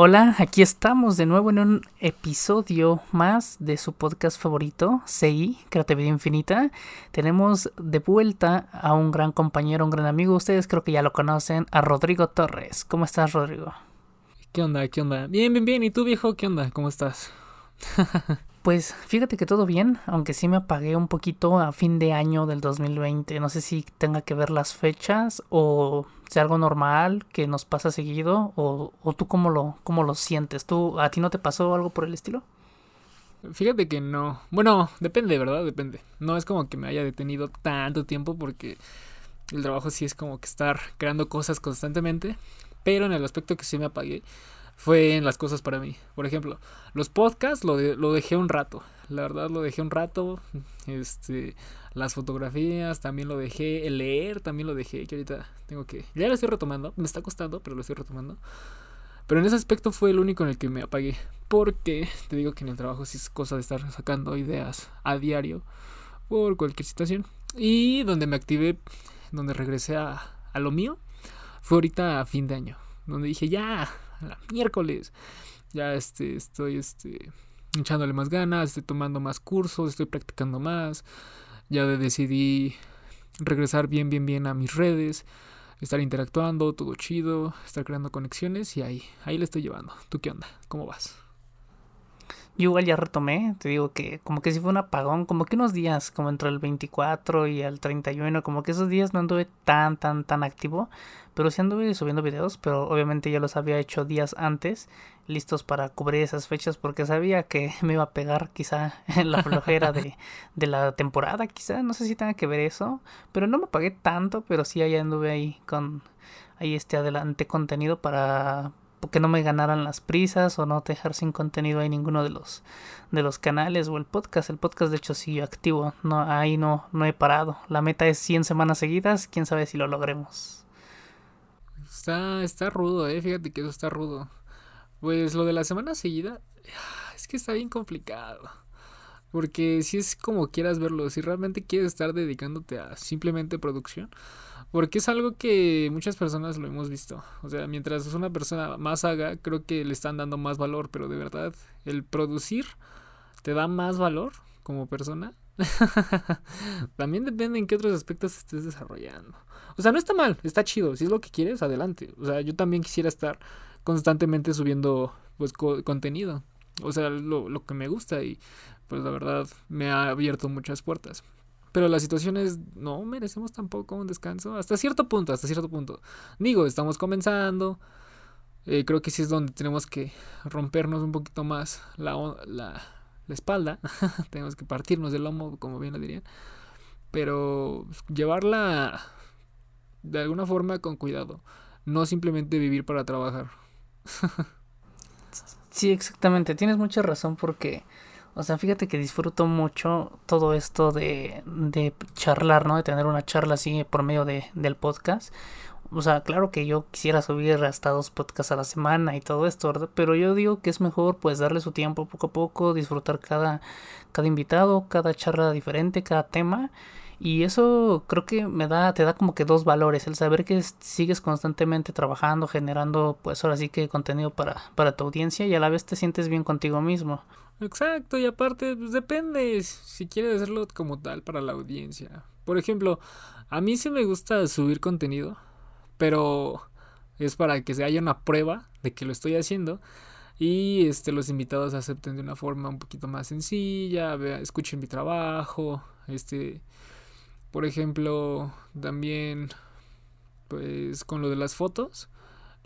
Hola, aquí estamos de nuevo en un episodio más de su podcast favorito, CI, Creatividad Infinita. Tenemos de vuelta a un gran compañero, un gran amigo. Ustedes creo que ya lo conocen, a Rodrigo Torres. ¿Cómo estás, Rodrigo? ¿Qué onda? ¿Qué onda? Bien, bien, bien. ¿Y tú, viejo? ¿Qué onda? ¿Cómo estás? Pues fíjate que todo bien, aunque sí me apagué un poquito a fin de año del 2020. No sé si tenga que ver las fechas o sea algo normal que nos pasa seguido o, tú cómo lo, cómo lo sientes. ¿Tú, ¿A ti no te pasó algo por el estilo? Fíjate que no. Bueno, depende, ¿verdad? Depende. No es como que me haya detenido tanto tiempo porque el trabajo sí es como que estar creando cosas constantemente. Pero en el aspecto que sí me apagué fue en las cosas para mí. Por ejemplo, los podcasts lo, lo dejé un rato. La verdad lo dejé un rato. Este, las fotografías también lo dejé. El leer también lo dejé. Que ahorita tengo que. Ya lo estoy retomando. Me está costando, pero lo estoy retomando. Pero en ese aspecto fue el único en el que me apagué. Porque te digo que en el trabajo sí es cosa de estar sacando ideas a diario. Por cualquier situación. Y donde me activé. Donde regresé a, a lo mío. Fue ahorita a fin de año. Donde dije, ya, la miércoles. Ya este, estoy este, echándole más ganas, estoy tomando más cursos, estoy practicando más. Ya decidí regresar bien, bien, bien a mis redes, estar interactuando, todo chido, estar creando conexiones y ahí, ahí le estoy llevando. ¿Tú qué onda? ¿Cómo vas? Yo igual ya retomé, te digo que como que si fue un apagón, como que unos días, como entre el 24 y el 31, como que esos días no anduve tan, tan, tan activo, pero sí anduve subiendo videos, pero obviamente ya los había hecho días antes, listos para cubrir esas fechas, porque sabía que me iba a pegar quizá en la flojera de, de la temporada, quizá, no sé si tenga que ver eso, pero no me pagué tanto, pero sí ahí anduve ahí con, ahí este adelante contenido para que no me ganaran las prisas o no dejar sin contenido ahí ninguno de los de los canales o el podcast. El podcast de hecho sigue activo, no ahí no no he parado. La meta es 100 semanas seguidas, quién sabe si lo logremos. Está está rudo, eh, fíjate que eso está rudo. Pues lo de la semana seguida es que está bien complicado. Porque si es como quieras verlo, si realmente quieres estar dedicándote a simplemente producción, porque es algo que muchas personas lo hemos visto. O sea, mientras una persona más haga, creo que le están dando más valor, pero de verdad, el producir te da más valor como persona. También depende en qué otros aspectos estés desarrollando. O sea, no está mal, está chido. Si es lo que quieres, adelante. O sea, yo también quisiera estar constantemente subiendo pues contenido. O sea, lo, lo que me gusta y pues la verdad me ha abierto muchas puertas. Pero la situación es, no merecemos tampoco un descanso. Hasta cierto punto, hasta cierto punto. Digo, estamos comenzando. Eh, creo que sí es donde tenemos que rompernos un poquito más la, la, la espalda. tenemos que partirnos del lomo, como bien lo dirían. Pero llevarla de alguna forma con cuidado. No simplemente vivir para trabajar. sí, exactamente. Tienes mucha razón porque o sea, fíjate que disfruto mucho todo esto de, de charlar, ¿no? De tener una charla así por medio de, del podcast. O sea, claro que yo quisiera subir hasta dos podcasts a la semana y todo esto, ¿verdad? Pero yo digo que es mejor pues darle su tiempo poco a poco, disfrutar cada, cada invitado, cada charla diferente, cada tema. Y eso creo que me da, te da como que dos valores, el saber que sigues constantemente trabajando, generando pues ahora sí que contenido para, para tu audiencia y a la vez te sientes bien contigo mismo. Exacto, y aparte, pues depende si quieres hacerlo como tal para la audiencia. Por ejemplo, a mí sí me gusta subir contenido, pero es para que se haya una prueba de que lo estoy haciendo y este los invitados acepten de una forma un poquito más sencilla, escuchen mi trabajo, este por ejemplo, también pues con lo de las fotos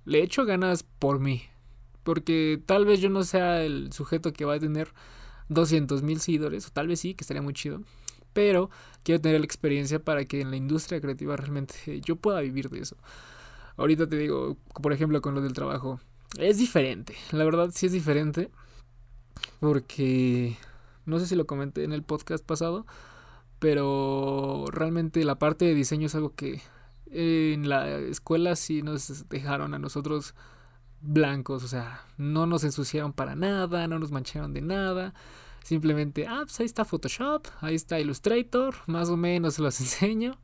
le echo ganas por mí, porque tal vez yo no sea el sujeto que va a tener 200 mil seguidores, o tal vez sí, que estaría muy chido. Pero quiero tener la experiencia para que en la industria creativa realmente yo pueda vivir de eso. Ahorita te digo, por ejemplo, con lo del trabajo. Es diferente, la verdad sí es diferente. Porque no sé si lo comenté en el podcast pasado, pero realmente la parte de diseño es algo que en la escuela sí nos dejaron a nosotros blancos, o sea, no nos ensuciaron para nada, no nos mancharon de nada. Simplemente, ah, pues ahí está Photoshop, ahí está Illustrator, más o menos los enseño.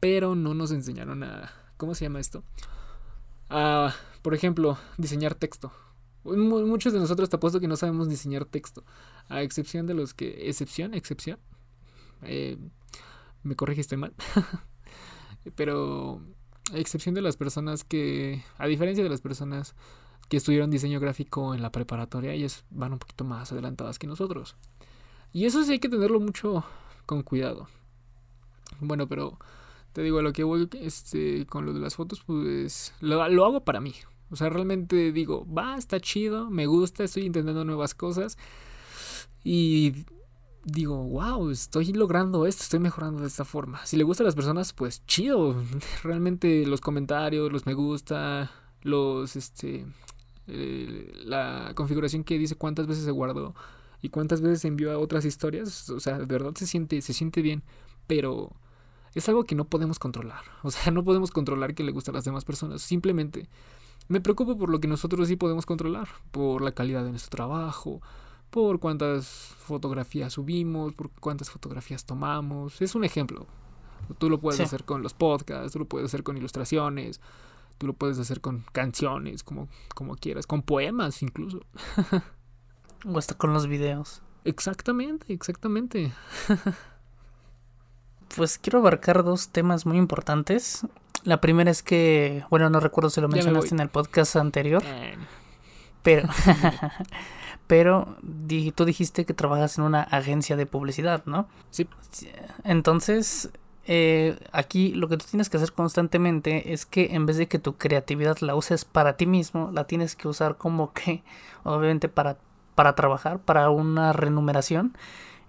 Pero no nos enseñaron a, ¿cómo se llama esto? a, por ejemplo, diseñar texto. Muchos de nosotros te apuesto que no sabemos diseñar texto, a excepción de los que, excepción, excepción, eh, me corregiste mal, pero a excepción de las personas que, a diferencia de las personas que estudiaron diseño gráfico en la preparatoria, ellas van un poquito más adelantadas que nosotros. Y eso sí hay que tenerlo mucho con cuidado. Bueno, pero te digo, a lo que voy este, con lo de las fotos, pues lo, lo hago para mí. O sea, realmente digo, va, está chido, me gusta, estoy intentando nuevas cosas. Y digo, wow, estoy logrando esto, estoy mejorando de esta forma. Si le gusta a las personas, pues chido. Realmente los comentarios, los me gusta, los, este, eh, la configuración que dice cuántas veces se guardó y cuántas veces se envió a otras historias, o sea, de verdad se siente, se siente bien, pero es algo que no podemos controlar. O sea, no podemos controlar que le gusta a las demás personas. Simplemente me preocupo por lo que nosotros sí podemos controlar, por la calidad de nuestro trabajo, por cuántas fotografías subimos, por cuántas fotografías tomamos. Es un ejemplo. Tú lo puedes hacer con los podcasts, tú lo puedes hacer con ilustraciones, tú lo puedes hacer con canciones, como, como quieras, con poemas incluso. o hasta con los videos. Exactamente, exactamente. pues quiero abarcar dos temas muy importantes. La primera es que, bueno, no recuerdo si lo mencionaste en el podcast anterior, eh. pero, pero tú dijiste que trabajas en una agencia de publicidad, ¿no? Sí. Entonces, eh, aquí lo que tú tienes que hacer constantemente es que en vez de que tu creatividad la uses para ti mismo, la tienes que usar como que, obviamente, para, para trabajar, para una remuneración.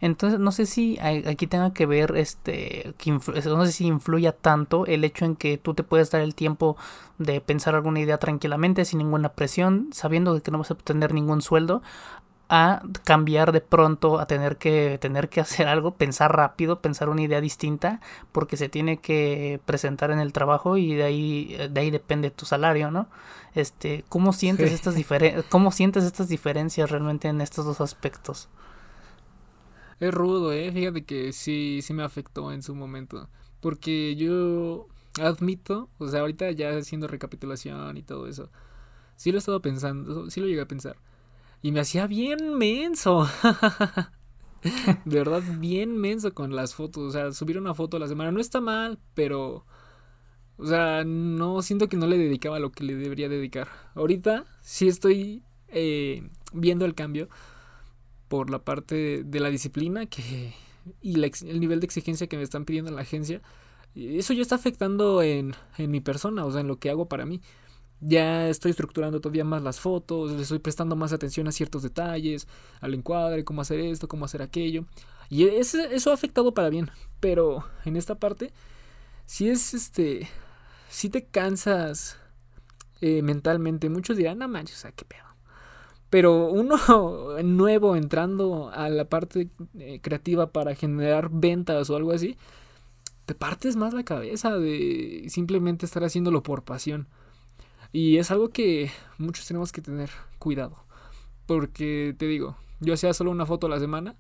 Entonces no sé si aquí tenga que ver este que no sé si influya tanto el hecho en que tú te puedes dar el tiempo de pensar alguna idea tranquilamente sin ninguna presión, sabiendo que no vas a obtener ningún sueldo a cambiar de pronto a tener que tener que hacer algo, pensar rápido, pensar una idea distinta porque se tiene que presentar en el trabajo y de ahí de ahí depende tu salario, ¿no? Este, ¿cómo sientes estas cómo sientes estas diferencias realmente en estos dos aspectos? Es rudo, eh. Fíjate que sí, sí me afectó en su momento. Porque yo admito, o sea, ahorita ya haciendo recapitulación y todo eso, sí lo he estado pensando, sí lo llegué a pensar. Y me hacía bien menso. de verdad, bien menso con las fotos. O sea, subir una foto a la semana no está mal, pero... O sea, no siento que no le dedicaba lo que le debería dedicar. Ahorita sí estoy eh, viendo el cambio por la parte de la disciplina que, y el nivel de exigencia que me están pidiendo en la agencia. Eso ya está afectando en, en mi persona, o sea, en lo que hago para mí. Ya estoy estructurando todavía más las fotos, le estoy prestando más atención a ciertos detalles, al encuadre, cómo hacer esto, cómo hacer aquello. Y eso ha afectado para bien. Pero en esta parte, si es este. Si te cansas eh, mentalmente, muchos dirán, no manches, o sea, qué pedo. Pero uno nuevo entrando a la parte eh, creativa para generar ventas o algo así, te partes más la cabeza de simplemente estar haciéndolo por pasión. Y es algo que muchos tenemos que tener cuidado. Porque te digo, yo hacía solo una foto a la semana.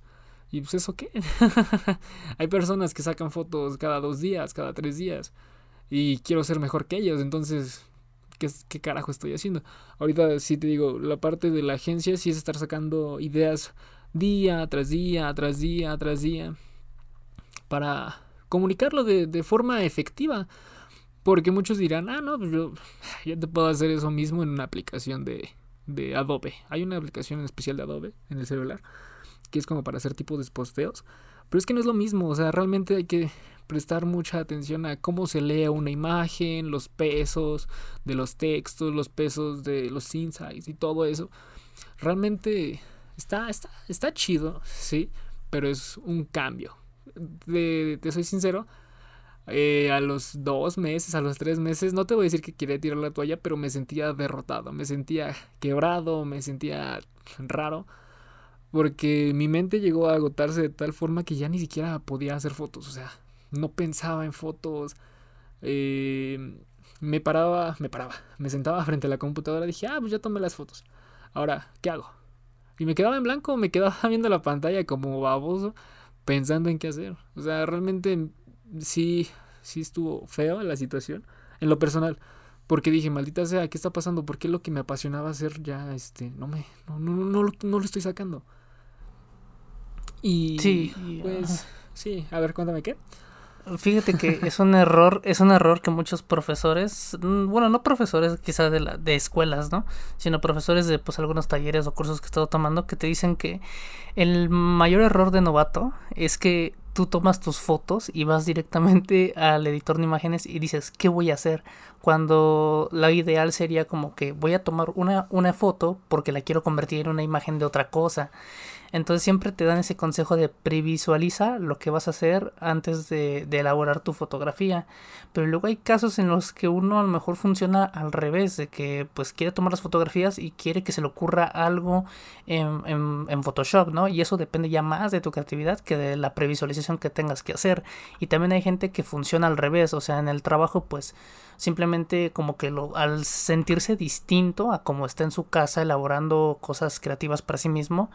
Y pues eso qué. Hay personas que sacan fotos cada dos días, cada tres días. Y quiero ser mejor que ellos. Entonces ¿qué, carajo estoy haciendo? Ahorita sí te digo, la parte de la agencia sí es estar sacando ideas día tras día, tras día, tras día, para comunicarlo de, forma efectiva. Porque muchos dirán, ah, no, pues yo ya te puedo hacer eso mismo en una aplicación de, de Adobe. Hay una aplicación especial de Adobe en el celular que es como para hacer tipos de posteos. Pero es que no es lo mismo, o sea, realmente hay que prestar mucha atención a cómo se lee una imagen, los pesos de los textos, los pesos de los insights y todo eso. Realmente está, está, está chido, sí, pero es un cambio. Te soy sincero, eh, a los dos meses, a los tres meses, no te voy a decir que quería tirar la toalla, pero me sentía derrotado, me sentía quebrado, me sentía raro, porque mi mente llegó a agotarse de tal forma que ya ni siquiera podía hacer fotos, o sea, no pensaba en fotos. Eh, me paraba, me paraba, me sentaba frente a la computadora dije, ah, pues ya tomé las fotos. Ahora, ¿qué hago? Y me quedaba en blanco, me quedaba viendo la pantalla como baboso, pensando en qué hacer. O sea, realmente sí, sí estuvo feo la situación, en lo personal. Porque dije, maldita sea, ¿qué está pasando? ¿Por qué lo que me apasionaba hacer ya, este, no me, no, no, no, no, no lo estoy sacando? Y, Sí, pues, sí, a ver, cuéntame qué. Fíjate que es un error, es un error que muchos profesores, mm, bueno, no profesores quizás de, la, de escuelas, ¿no? Sino profesores de pues algunos talleres o cursos que he estado tomando que te dicen que el mayor error de novato es que tú tomas tus fotos y vas directamente al editor de imágenes y dices, ¿qué voy a hacer? Cuando la ideal sería como que voy a tomar una, una foto porque la quiero convertir en una imagen de otra cosa. Entonces siempre te dan ese consejo de previsualiza lo que vas a hacer antes de, elaborar tu fotografía. Pero luego hay casos en los que uno a lo mejor funciona al revés, de que pues quiere tomar las fotografías y quiere que se le ocurra algo en, en, en Photoshop, ¿no? Y eso depende ya más de tu creatividad que de la previsualización que tengas que hacer. Y también hay gente que funciona al revés, o sea, en el trabajo pues simplemente como que lo, al sentirse distinto a como está en su casa elaborando cosas creativas para sí mismo,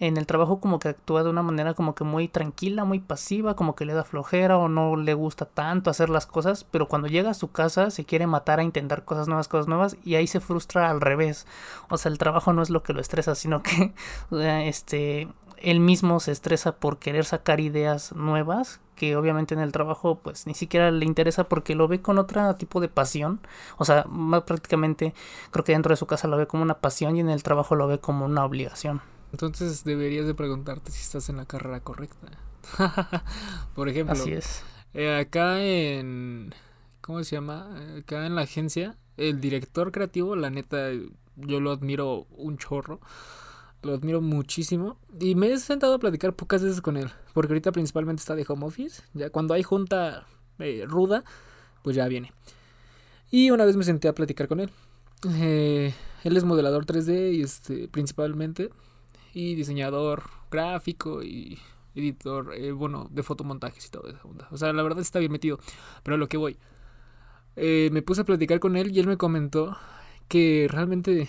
en el trabajo como que actúa de una manera como que muy tranquila, muy pasiva, como que le da flojera o no le gusta tanto hacer las cosas, pero cuando llega a su casa se quiere matar a intentar cosas nuevas, cosas nuevas y ahí se frustra al revés. O sea, el trabajo no es lo que lo estresa, sino que este él mismo se estresa por querer sacar ideas nuevas que obviamente en el trabajo pues ni siquiera le interesa porque lo ve con otro tipo de pasión o sea más prácticamente creo que dentro de su casa lo ve como una pasión y en el trabajo lo ve como una obligación entonces deberías de preguntarte si estás en la carrera correcta por ejemplo así es eh, acá en cómo se llama acá en la agencia el director creativo la neta yo lo admiro un chorro lo admiro muchísimo. Y me he sentado a platicar pocas veces con él. Porque ahorita principalmente está de home office. Ya cuando hay junta eh, ruda, pues ya viene. Y una vez me senté a platicar con él. Eh, él es modelador 3D y este, principalmente. Y diseñador gráfico y editor, eh, bueno, de fotomontajes y todo eso. O sea, la verdad está bien metido. Pero a lo que voy. Eh, me puse a platicar con él y él me comentó que realmente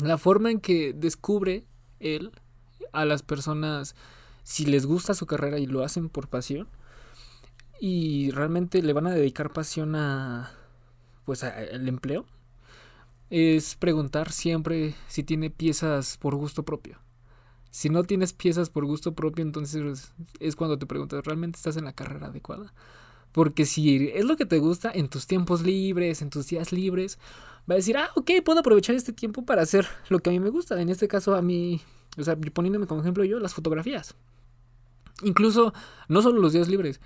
la forma en que descubre él a las personas si les gusta su carrera y lo hacen por pasión y realmente le van a dedicar pasión a pues al empleo es preguntar siempre si tiene piezas por gusto propio. Si no tienes piezas por gusto propio, entonces es cuando te preguntas, ¿realmente estás en la carrera adecuada? Porque si es lo que te gusta en tus tiempos libres, en tus días libres, va a decir, ah, ok, puedo aprovechar este tiempo para hacer lo que a mí me gusta. En este caso, a mí, o sea, poniéndome como ejemplo yo, las fotografías. Incluso, no solo los días libres,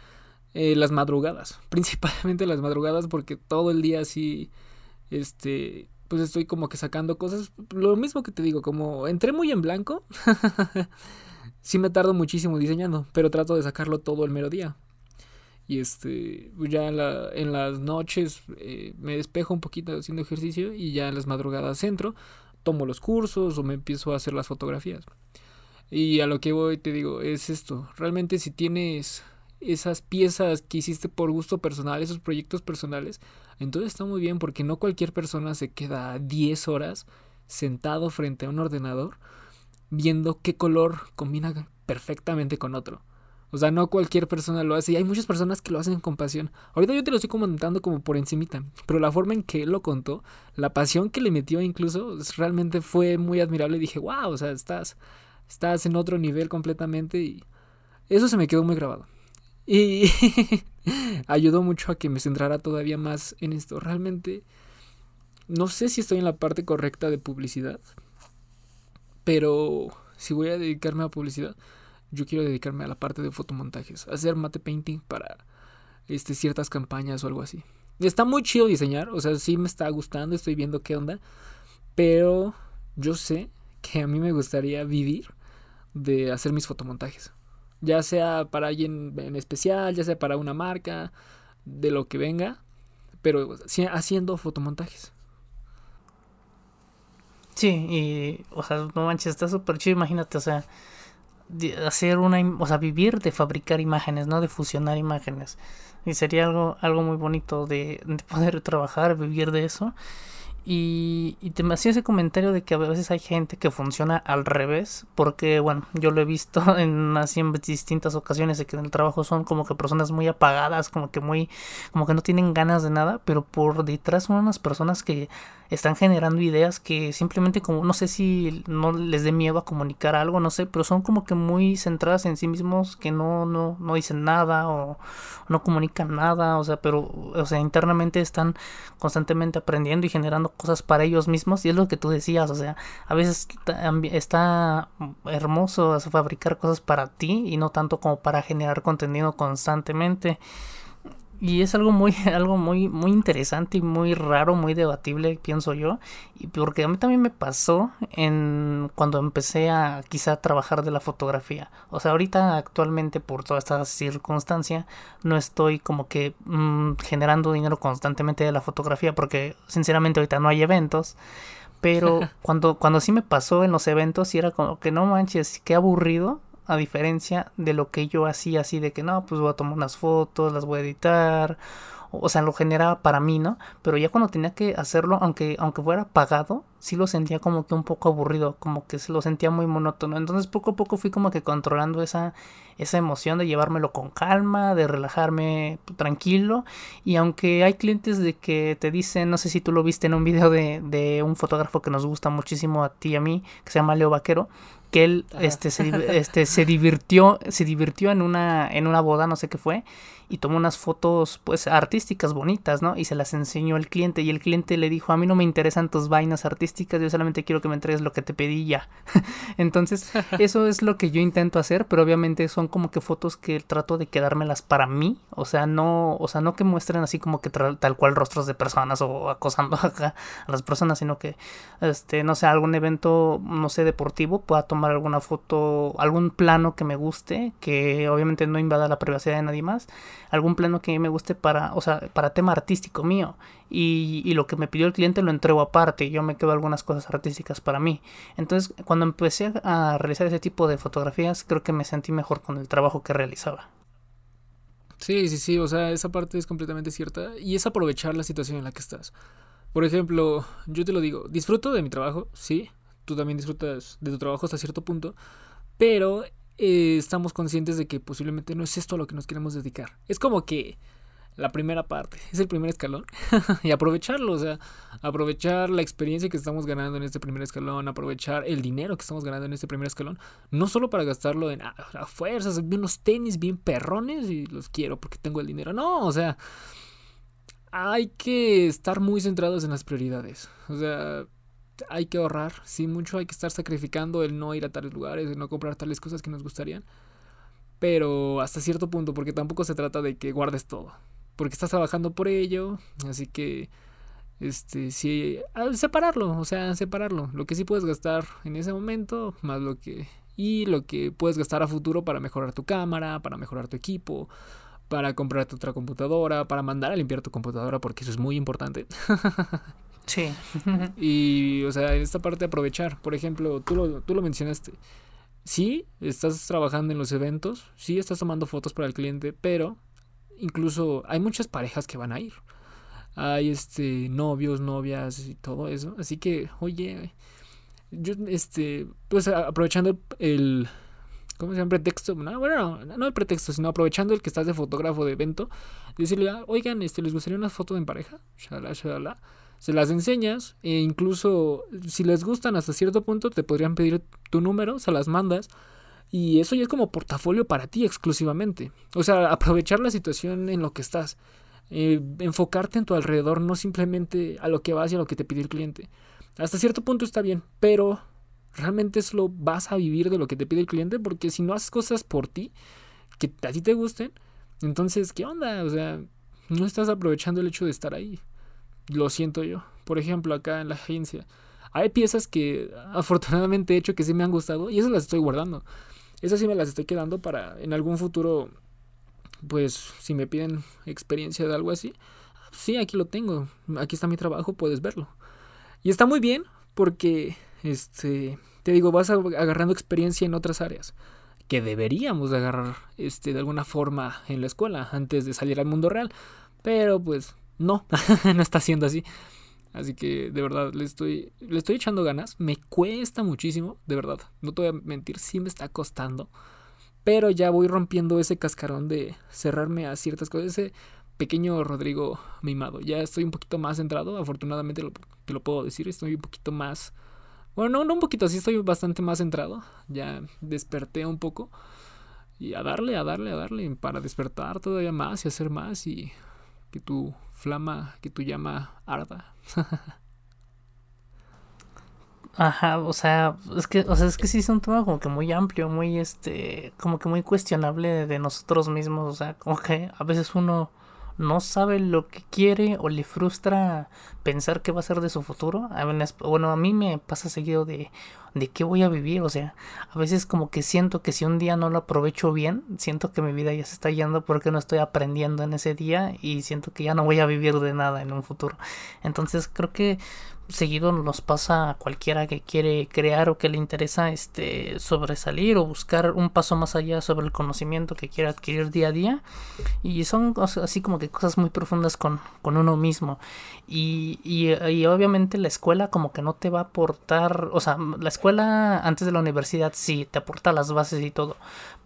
eh, las madrugadas. Principalmente las madrugadas, porque todo el día así, este, pues estoy como que sacando cosas. Lo mismo que te digo, como entré muy en blanco, sí me tardo muchísimo diseñando, pero trato de sacarlo todo el mero día. Y este ya en, la, en las noches eh, me despejo un poquito haciendo ejercicio y ya en las madrugadas entro tomo los cursos o me empiezo a hacer las fotografías. Y a lo que voy te digo es esto. Realmente si tienes esas piezas que hiciste por gusto personal esos proyectos personales entonces está muy bien porque no cualquier persona se queda 10 horas sentado frente a un ordenador viendo qué color combina perfectamente con otro o sea, no cualquier persona lo hace. Y hay muchas personas que lo hacen con pasión. Ahorita yo te lo estoy comentando como por encimita. Pero la forma en que él lo contó, la pasión que le metió incluso, realmente fue muy admirable. Dije, wow, o sea, estás, estás en otro nivel completamente. Y eso se me quedó muy grabado. Y ayudó mucho a que me centrara todavía más en esto. Realmente, no sé si estoy en la parte correcta de publicidad. Pero si voy a dedicarme a publicidad yo quiero dedicarme a la parte de fotomontajes, hacer mate painting para este, ciertas campañas o algo así. Está muy chido diseñar, o sea, sí me está gustando, estoy viendo qué onda, pero yo sé que a mí me gustaría vivir de hacer mis fotomontajes. Ya sea para alguien en especial, ya sea para una marca, de lo que venga, pero haciendo fotomontajes. Sí, y, o sea, no manches, está súper chido, imagínate, o sea, hacer una, o sea, vivir de fabricar imágenes, ¿no? De fusionar imágenes. Y sería algo, algo muy bonito de, de poder trabajar, vivir de eso. Y, te me hacía ese comentario de que a veces hay gente que funciona al revés, porque bueno, yo lo he visto en así en distintas ocasiones de que en el trabajo son como que personas muy apagadas, como que muy, como que no tienen ganas de nada, pero por detrás son unas personas que están generando ideas que simplemente como no sé si no les dé miedo a comunicar algo, no sé, pero son como que muy centradas en sí mismos que no no no dicen nada o no comunican nada, o sea, pero o sea, internamente están constantemente aprendiendo y generando cosas para ellos mismos y es lo que tú decías, o sea, a veces está hermoso fabricar cosas para ti y no tanto como para generar contenido constantemente y es algo muy algo muy muy interesante y muy raro muy debatible pienso yo y porque a mí también me pasó en cuando empecé a quizá trabajar de la fotografía. O sea ahorita actualmente por toda esta circunstancia no estoy como que mmm, generando dinero constantemente de la fotografía porque sinceramente ahorita no hay eventos pero cuando cuando sí me pasó en los eventos y era como que no manches qué aburrido a diferencia de lo que yo hacía así de que no, pues voy a tomar unas fotos, las voy a editar, o sea, lo generaba para mí, ¿no? Pero ya cuando tenía que hacerlo, aunque, aunque fuera pagado, sí lo sentía como que un poco aburrido, como que se lo sentía muy monótono. Entonces poco a poco fui como que controlando esa, esa emoción de llevármelo con calma, de relajarme tranquilo. Y aunque hay clientes de que te dicen, no sé si tú lo viste en un video de, de un fotógrafo que nos gusta muchísimo a ti y a mí, que se llama Leo Vaquero, que él este se, este se divirtió se divirtió en una en una boda no sé qué fue y tomó unas fotos pues artísticas bonitas no y se las enseñó al cliente y el cliente le dijo a mí no me interesan tus vainas artísticas yo solamente quiero que me entregues lo que te pedí ya entonces eso es lo que yo intento hacer pero obviamente son como que fotos que trato de quedármelas para mí o sea no o sea no que muestren así como que tal cual rostros de personas o acosando a las personas sino que este no sé algún evento no sé deportivo pueda tomar alguna foto, algún plano que me guste, que obviamente no invada la privacidad de nadie más, algún plano que me guste para, o sea, para tema artístico mío. Y, lo que me pidió el cliente lo entrego aparte, yo me quedo algunas cosas artísticas para mí. Entonces, cuando empecé a realizar ese tipo de fotografías, creo que me sentí mejor con el trabajo que realizaba. Sí, sí, sí, o sea, esa parte es completamente cierta y es aprovechar la situación en la que estás. Por ejemplo, yo te lo digo, disfruto de mi trabajo, sí, tú también disfrutas de tu trabajo hasta cierto punto, pero eh, estamos conscientes de que posiblemente no es esto a lo que nos queremos dedicar. Es como que la primera parte, es el primer escalón y aprovecharlo, o sea, aprovechar la experiencia que estamos ganando en este primer escalón, aprovechar el dinero que estamos ganando en este primer escalón, no solo para gastarlo en ah, a fuerzas, unos tenis bien perrones y los quiero porque tengo el dinero, no, o sea, hay que estar muy centrados en las prioridades, o sea, hay que ahorrar, sí, mucho hay que estar sacrificando el no ir a tales lugares, el no comprar tales cosas que nos gustarían. Pero hasta cierto punto, porque tampoco se trata de que guardes todo. Porque estás trabajando por ello, así que este sí separarlo, o sea, separarlo, lo que sí puedes gastar en ese momento, más lo que y lo que puedes gastar a futuro para mejorar tu cámara, para mejorar tu equipo, para comprarte otra computadora, para mandar a limpiar tu computadora, porque eso es muy importante. Sí. y, o sea, en esta parte aprovechar. Por ejemplo, tú lo, tú lo mencionaste. Sí, estás trabajando en los eventos, sí estás tomando fotos para el cliente, pero incluso hay muchas parejas que van a ir. Hay este novios, novias y todo eso. Así que, oye, yo este, pues aprovechando el ¿cómo se llama? pretexto, no, bueno, no, el pretexto, sino aprovechando el que estás de fotógrafo de evento, decirle, oigan, este, ¿les gustaría una foto en pareja? Shalala, shalala se las enseñas e incluso si les gustan hasta cierto punto te podrían pedir tu número, se las mandas y eso ya es como portafolio para ti exclusivamente. O sea, aprovechar la situación en lo que estás. Eh, enfocarte en tu alrededor, no simplemente a lo que vas y a lo que te pide el cliente. Hasta cierto punto está bien, pero realmente solo vas a vivir de lo que te pide el cliente porque si no haces cosas por ti que a ti te gusten, entonces, ¿qué onda? O sea, no estás aprovechando el hecho de estar ahí. Lo siento yo. Por ejemplo, acá en la agencia. Hay piezas que afortunadamente he hecho que sí me han gustado y esas las estoy guardando. Esas sí me las estoy quedando para en algún futuro, pues si me piden experiencia de algo así, sí, aquí lo tengo. Aquí está mi trabajo, puedes verlo. Y está muy bien porque, este, te digo, vas agarrando experiencia en otras áreas que deberíamos de agarrar, este, de alguna forma en la escuela antes de salir al mundo real. Pero pues no, no está siendo así. Así que de verdad le estoy, le estoy echando ganas. Me cuesta muchísimo, de verdad. No te voy a mentir, sí me está costando. Pero ya voy rompiendo ese cascarón de cerrarme a ciertas cosas. Ese pequeño Rodrigo mimado. Ya estoy un poquito más centrado. Afortunadamente te lo puedo decir. Estoy un poquito más... Bueno, no, no un poquito, sí estoy bastante más centrado. Ya desperté un poco. Y a darle, a darle, a darle. Para despertar todavía más y hacer más. Y que tu flama, que tu llama arda. Ajá, o sea, es que, o sea, es que sí es un tema como que muy amplio, muy este, como que muy cuestionable de nosotros mismos, o sea, como que a veces uno no sabe lo que quiere o le frustra pensar qué va a ser de su futuro. Bueno, a mí me pasa seguido de, de qué voy a vivir, o sea, a veces como que siento que si un día no lo aprovecho bien, siento que mi vida ya se está yendo porque no estoy aprendiendo en ese día y siento que ya no voy a vivir de nada en un futuro. Entonces creo que seguido nos pasa a cualquiera que quiere crear o que le interesa este sobresalir o buscar un paso más allá sobre el conocimiento que quiere adquirir día a día. Y son así como que cosas muy profundas con, con uno mismo. Y, y, y, obviamente la escuela como que no te va a aportar o sea la escuela antes de la universidad sí te aporta las bases y todo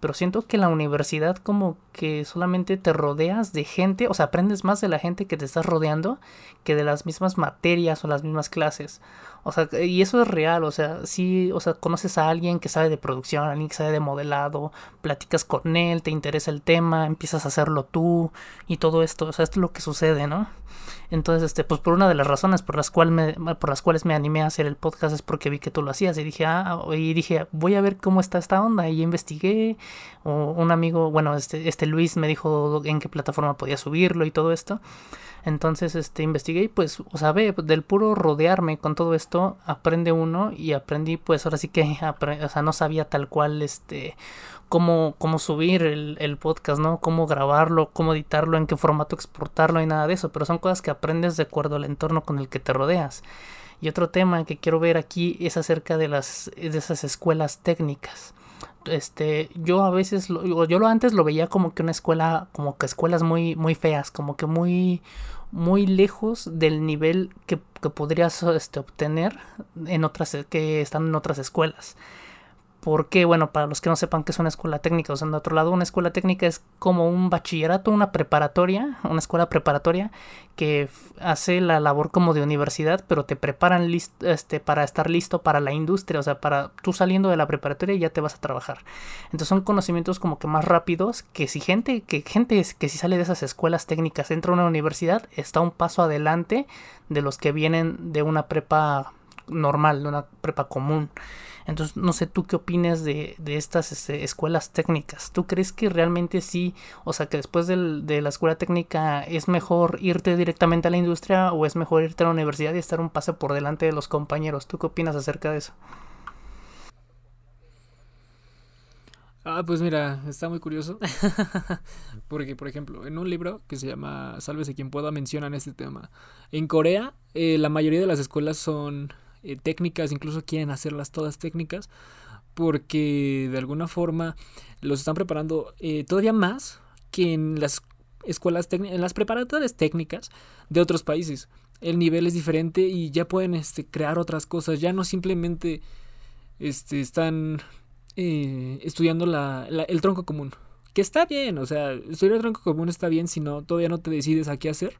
pero siento que la universidad como que solamente te rodeas de gente o sea aprendes más de la gente que te estás rodeando que de las mismas materias o las mismas clases. O sea, y eso es real, o sea, sí, o sea, conoces a alguien que sabe de producción, alguien que sabe de modelado, platicas con él, te interesa el tema, empiezas a hacerlo tú y todo esto, o sea, esto es lo que sucede, ¿no? Entonces, este, pues por una de las razones por las, por las cuales me animé a hacer el podcast es porque vi que tú lo hacías y dije, ah, y dije, voy a ver cómo está esta onda y investigué, o un amigo, bueno, este, este Luis me dijo en qué plataforma podía subirlo y todo esto. Entonces, este, investigué y pues, o sea, ve, del puro rodearme con todo esto, aprende uno y aprendí, pues ahora sí que, o sea, no sabía tal cual, este, cómo, cómo subir el, el podcast, ¿no? Cómo grabarlo, cómo editarlo, en qué formato exportarlo y nada de eso, pero son cosas que aprendes de acuerdo al entorno con el que te rodeas. Y otro tema que quiero ver aquí es acerca de las de esas escuelas técnicas. Este, yo a veces lo, yo lo antes lo veía como que una escuela, como que escuelas muy muy feas, como que muy muy lejos del nivel que, que podrías este, obtener en otras que están en otras escuelas. Porque, bueno, para los que no sepan qué es una escuela técnica, o sea, de otro lado, una escuela técnica es como un bachillerato, una preparatoria, una escuela preparatoria que hace la labor como de universidad, pero te preparan este, para estar listo para la industria, o sea, para tú saliendo de la preparatoria ya te vas a trabajar. Entonces son conocimientos como que más rápidos que si gente que gente que si sale de esas escuelas técnicas entra a una universidad está un paso adelante de los que vienen de una prepa normal, de una prepa común. Entonces, no sé tú qué opinas de, de estas este, escuelas técnicas. ¿Tú crees que realmente sí, o sea, que después del, de la escuela técnica es mejor irte directamente a la industria o es mejor irte a la universidad y estar un paso por delante de los compañeros? ¿Tú qué opinas acerca de eso? Ah, pues mira, está muy curioso. Porque, por ejemplo, en un libro que se llama Sálvese quien pueda mencionan este tema. En Corea, eh, la mayoría de las escuelas son eh, técnicas, incluso quieren hacerlas todas técnicas, porque de alguna forma los están preparando eh, todavía más que en las escuelas técnicas, en las preparatorias técnicas de otros países. El nivel es diferente y ya pueden este, crear otras cosas, ya no simplemente este, están eh, estudiando la, el tronco común. Que está bien, o sea, estudiar el tronco común está bien si no, todavía no te decides a qué hacer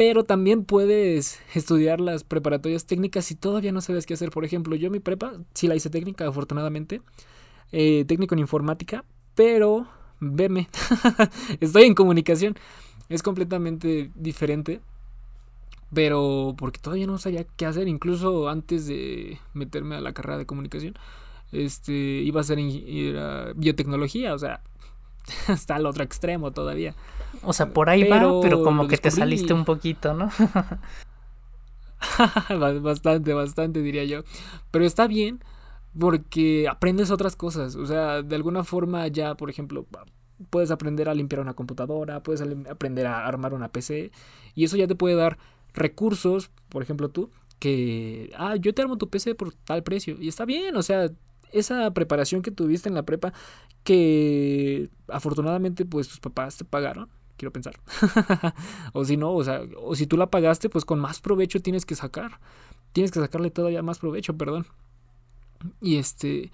pero también puedes estudiar las preparatorias técnicas si todavía no sabes qué hacer. Por ejemplo, yo mi prepa sí la hice técnica, afortunadamente, eh, técnico en informática, pero veme, estoy en comunicación, es completamente diferente. Pero porque todavía no sabía qué hacer, incluso antes de meterme a la carrera de comunicación, este iba a ser biotecnología, o sea, está al otro extremo todavía. O sea, por ahí va, pero como que te saliste un poquito, ¿no? bastante, bastante diría yo. Pero está bien porque aprendes otras cosas. O sea, de alguna forma ya, por ejemplo, puedes aprender a limpiar una computadora, puedes aprender a armar una PC y eso ya te puede dar recursos, por ejemplo tú, que, ah, yo te armo tu PC por tal precio y está bien, o sea, esa preparación que tuviste en la prepa que afortunadamente pues tus papás te pagaron quiero pensar. o si no, o si tú la pagaste, pues con más provecho tienes que sacar. Tienes que sacarle todavía más provecho, perdón. Y este,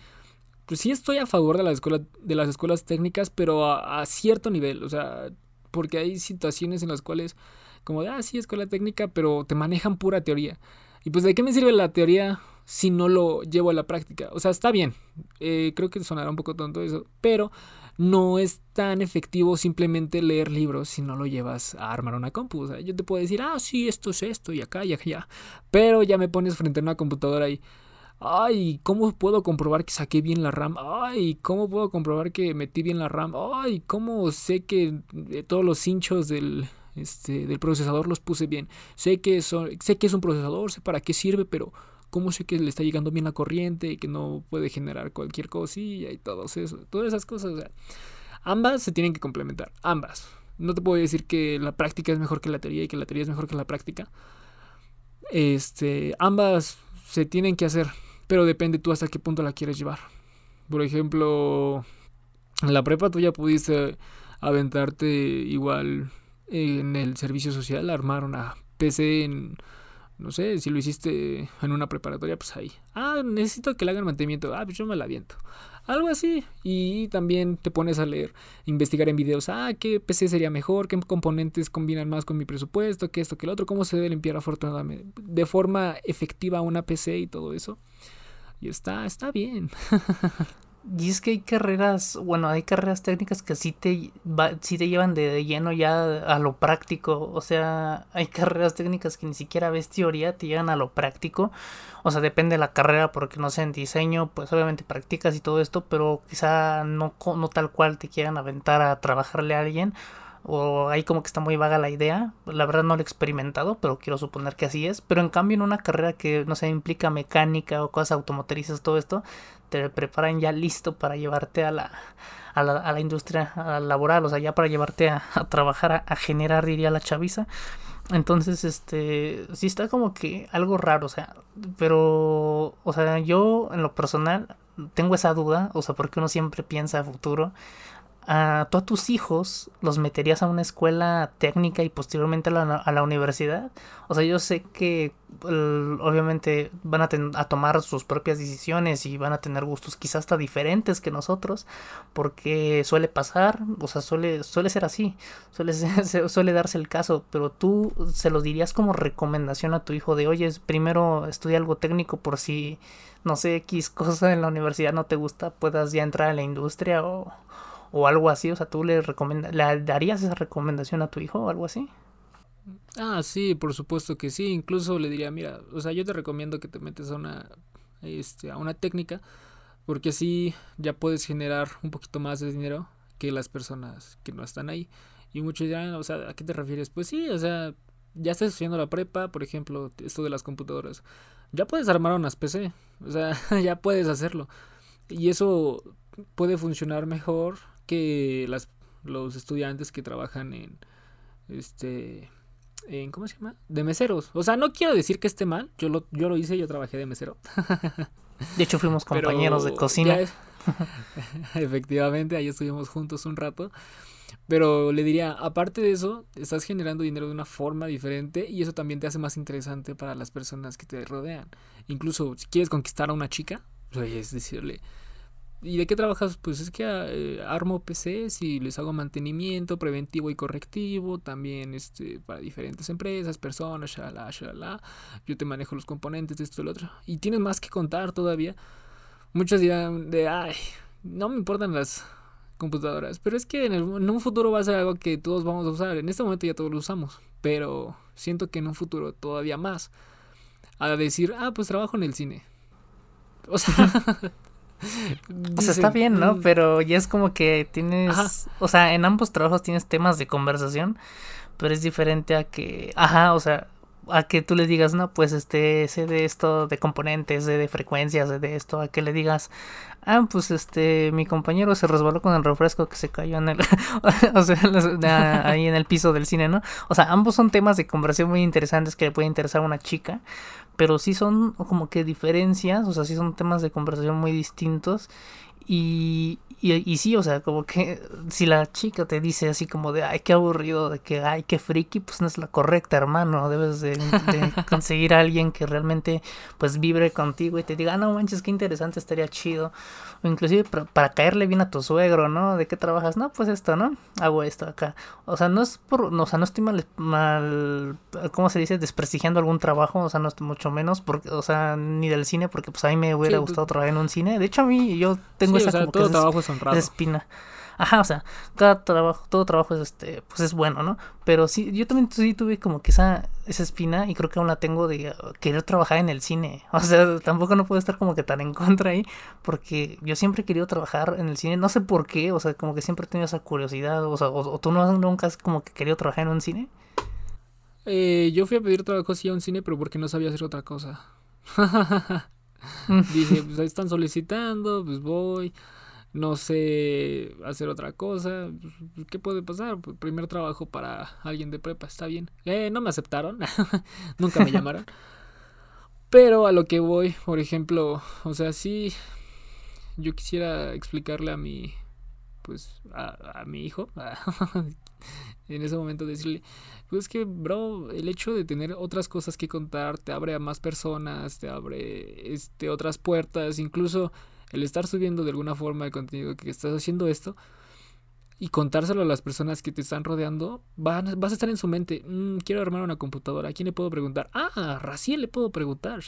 pues sí estoy a favor de las escuelas, de las escuelas técnicas, pero a, cierto nivel, o sea, porque hay situaciones en las cuales, como de, ah, sí, escuela técnica, pero te manejan pura teoría. Y pues, ¿de qué me sirve la teoría si no lo llevo a la práctica? O sea, está bien, eh, creo que sonará un poco tonto eso, pero no es tan efectivo simplemente leer libros si no lo llevas a armar una compu. O sea, yo te puedo decir, ah, sí, esto es esto y acá y allá, pero ya me pones frente a una computadora y Ay, ¿cómo puedo comprobar que saqué bien la RAM? Ay, ¿cómo puedo comprobar que metí bien la RAM? Ay, ¿cómo sé que eh, todos los hinchos del, este, del procesador los puse bien? Sé que, sé que es un procesador, sé para qué sirve, pero ¿cómo sé que le está llegando bien la corriente y que no puede generar cualquier cosilla y todo eso? Todas esas cosas. ambas se tienen que complementar, ambas. No te puedo decir que la práctica es mejor que la teoría y que la teoría es mejor que la práctica. Este, ambas se tienen que hacer pero depende tú hasta qué punto la quieres llevar. Por ejemplo, en la prepa tú ya pudiste aventarte igual en el servicio social, armar una PC en, no sé, si lo hiciste en una preparatoria, pues ahí. Ah, necesito que le hagan mantenimiento. Ah, pues yo me la aviento. Algo así. Y también te pones a leer, investigar en videos. Ah, qué PC sería mejor, qué componentes combinan más con mi presupuesto, qué esto, qué lo otro, cómo se debe limpiar afortunadamente de forma efectiva una PC y todo eso. Y está, está bien. Y es que hay carreras, bueno, hay carreras técnicas que sí te, sí te llevan de, lleno ya a lo práctico. O sea, hay carreras técnicas que ni siquiera ves teoría, te llevan a lo práctico. O sea, depende de la carrera, porque no sé, en diseño, pues obviamente practicas y todo esto, pero quizá no, no tal cual te quieran aventar a trabajarle a alguien o ahí como que está muy vaga la idea. La verdad no lo he experimentado, pero quiero suponer que así es. Pero en cambio en una carrera que no sé, implica mecánica o cosas automotrices, todo esto, te preparan ya listo para llevarte a la, a la, a la industria laboral, o sea, ya para llevarte a, trabajar, a, generar, diría la chaviza. Entonces, este, sí está como que algo raro, o sea, pero, o sea, yo en lo personal tengo esa duda, o sea, porque uno siempre piensa a futuro a, tú a tus hijos los meterías a una escuela técnica y posteriormente a la, a la universidad? O sea, yo sé que obviamente van a, a, tomar sus propias decisiones y van a tener gustos quizás hasta diferentes que nosotros, porque suele pasar, o sea, suele, suele ser así, suele, suele darse el caso, pero tú se lo dirías como recomendación a tu hijo de, oye, primero estudia algo técnico por si, no sé, X cosa en la universidad no te gusta, puedas ya entrar a la industria o o algo así, o sea, tú le, le darías esa recomendación a tu hijo o algo así. Ah, sí, por supuesto que sí. Incluso le diría, mira, o sea, yo te recomiendo que te metes a una, este, a una técnica, porque así ya puedes generar un poquito más de dinero que las personas que no están ahí. Y muchos dirán, o sea, ¿a qué te refieres? Pues sí, o sea, ya estás estudiando la prepa, por ejemplo, esto de las computadoras. Ya puedes armar unas PC, o sea, ya puedes hacerlo. Y eso puede funcionar mejor que las, los estudiantes que trabajan en este en ¿cómo se llama? de meseros. O sea, no quiero decir que esté mal, yo lo yo lo hice, yo trabajé de mesero. de hecho fuimos compañeros de cocina. efectivamente, ahí estuvimos juntos un rato. Pero le diría, aparte de eso, estás generando dinero de una forma diferente y eso también te hace más interesante para las personas que te rodean. Incluso si quieres conquistar a una chica, pues es decirle, ¿Y de qué trabajas? Pues es que eh, armo PCs y les hago mantenimiento preventivo y correctivo, también este, para diferentes empresas, personas, shalala, shalala. Yo te manejo los componentes esto lo otro. Y tienes más que contar todavía. Muchos dirán de, ay, no me importan las computadoras, pero es que en, en un futuro va a ser algo que todos vamos a usar. En este momento ya todos lo usamos, pero siento que en un futuro todavía más. A decir, ah, pues trabajo en el cine. O sea, o sea, está bien, ¿no? Mm". Pero ya es como que tienes, o sea, en ambos trabajos tienes temas de conversación, pero es diferente a que, ajá, o sea, a que tú le digas, no, pues este, sé de esto, de componentes, sé de frecuencias, sé de esto, a que le digas, ah, pues este, mi compañero se resbaló con el refresco que se cayó en el, o sea, ahí en el piso del cine, ¿no? O sea, ambos son temas de conversación muy interesantes que le puede interesar a una chica, pero sí son como que diferencias, o sea, sí son temas de conversación muy distintos. Y, Y, y sí, o sea, como que si la chica te dice así como de, ay, qué aburrido, de que, ay, qué friki, pues no es la correcta, hermano. Debes de, de conseguir a alguien que realmente, pues, vibre contigo y te diga, ah, no manches, qué interesante, estaría chido. O inclusive para, para caerle bien a tu suegro, ¿no? ¿De qué trabajas? No, pues esto, ¿no? Hago esto acá. O sea, no es por, no, o sea, no estoy mal, mal, ¿cómo se dice? Desprestigiando algún trabajo, o sea, no estoy mucho menos, porque, o sea, ni del cine, porque pues a mí me hubiera Sí, pues- gustado trabajar en un cine. De hecho, a mí, yo tengo Sí, esa o sea, como que todo esa trabajo es honrado. esa espina. Ajá, o sea, cada trabajo, todo trabajo es este, pues es bueno, ¿no? Pero sí, yo también sí tuve como que esa, esa espina y creo que aún la tengo de uh, querer trabajar en el cine. O sea, tampoco no puedo estar como que tan en contra ahí, porque yo siempre he querido trabajar en el cine, no sé por qué, o sea, como que siempre he tenido esa curiosidad, o sea, o, o tú no nunca has como que querido trabajar en un cine. Eh, yo fui a pedir trabajo sí a un cine, pero porque no sabía hacer otra cosa. Mm. Dije, pues ahí están solicitando, pues voy. No sé hacer otra cosa. pues, ¿Qué puede pasar? Pues, primer trabajo para alguien de prepa, está bien. Eh, no me aceptaron. Nunca me llamaron. Pero a lo que voy, por ejemplo, o sea, sí, yo quisiera explicarle a mi, pues, a, a mi hijo, en ese momento decirle, pues que, bro, el hecho de tener otras cosas que contar te abre a más personas, te abre este, otras puertas, incluso el estar subiendo de alguna forma el contenido que estás haciendo esto y contárselo a las personas que te están rodeando, van, vas a estar en su mente, "Mm, quiero armar una computadora, ¿a quién le puedo preguntar? Ah, a Raciel le puedo preguntar,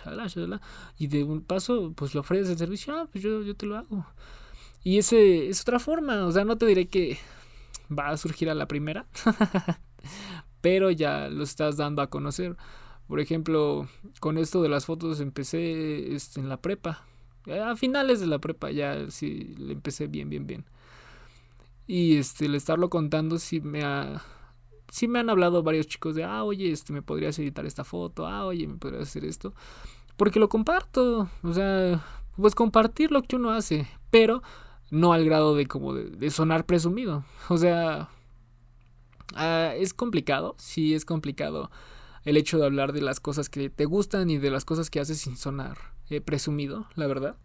y de un paso, pues le ofreces el servicio, ah, pues yo, yo te lo hago. Y ese es otra forma, o sea, no te diré que va a surgir a la primera, pero ya lo estás dando a conocer. Por ejemplo, con esto de las fotos empecé este, en la prepa. A finales de la prepa ya sí le empecé bien, bien, bien. Y este, el estarlo contando sí me ha... Sí me han hablado varios chicos de, ah, oye, este, me podrías editar esta foto, ah, oye, me podrías hacer esto. Porque lo comparto, o sea, pues compartir lo que uno hace, pero no al grado de como de, de sonar presumido. O sea, ah, es complicado, sí es complicado el hecho de hablar de las cosas que te gustan y de las cosas que haces sin sonar eh, presumido, la verdad.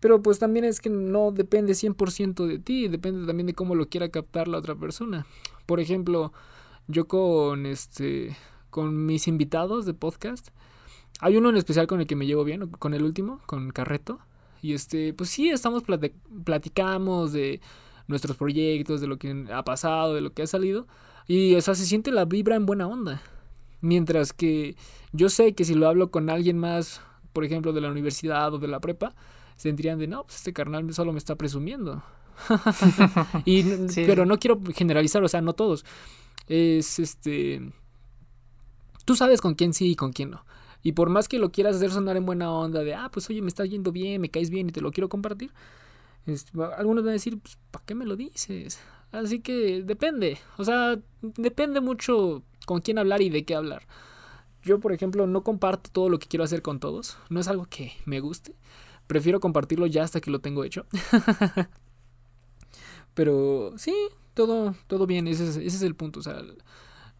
Pero pues también es que no depende 100% de ti, depende también de cómo lo quiera captar la otra persona. Por ejemplo, yo con este con mis invitados de podcast, hay uno en especial con el que me llevo bien, con el último, con Carreto, y este, pues sí, estamos plati- platicamos de nuestros proyectos, de lo que ha pasado, de lo que ha salido, y o se siente la vibra en buena onda. Mientras que yo sé que si lo hablo con alguien más, por ejemplo, de la universidad o de la prepa, sentirían de, no, pues este carnal solo me está presumiendo. y, Sí. Pero no quiero generalizar, o sea, no todos. Es este... Tú sabes con quién sí y con quién no. Y por más que lo quieras hacer sonar en buena onda, de, ah, pues oye, me está yendo bien, me caes bien y te lo quiero compartir, va- algunos van a decir, pues, ¿para qué me lo dices? Así que depende, o sea, depende mucho con quién hablar y de qué hablar. Yo, por ejemplo, no comparto todo lo que quiero hacer con todos, no es algo que me guste, prefiero compartirlo ya hasta que lo tengo hecho. Pero sí, todo, todo bien, ese es, ese es el punto, o sea,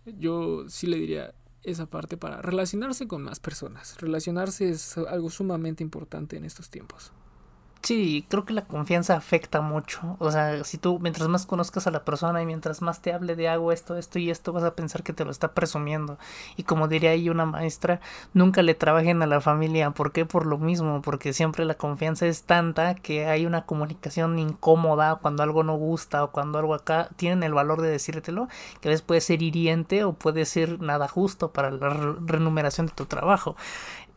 yo sí le diría esa parte para relacionarse con más personas. Relacionarse es algo sumamente importante en estos tiempos. Sí, creo que la confianza afecta mucho. O sea, si tú, mientras más conozcas a la persona y mientras más te hable de hago esto, esto y esto, vas a pensar que te lo está presumiendo. Y como diría ahí una maestra, nunca le trabajen a la familia. ¿Por qué? Por lo mismo, porque siempre la confianza es tanta que hay una comunicación incómoda cuando algo no gusta o cuando algo acá tienen el valor de decírtelo, que a veces puede ser hiriente o puede ser nada justo para la re- remuneración de tu trabajo.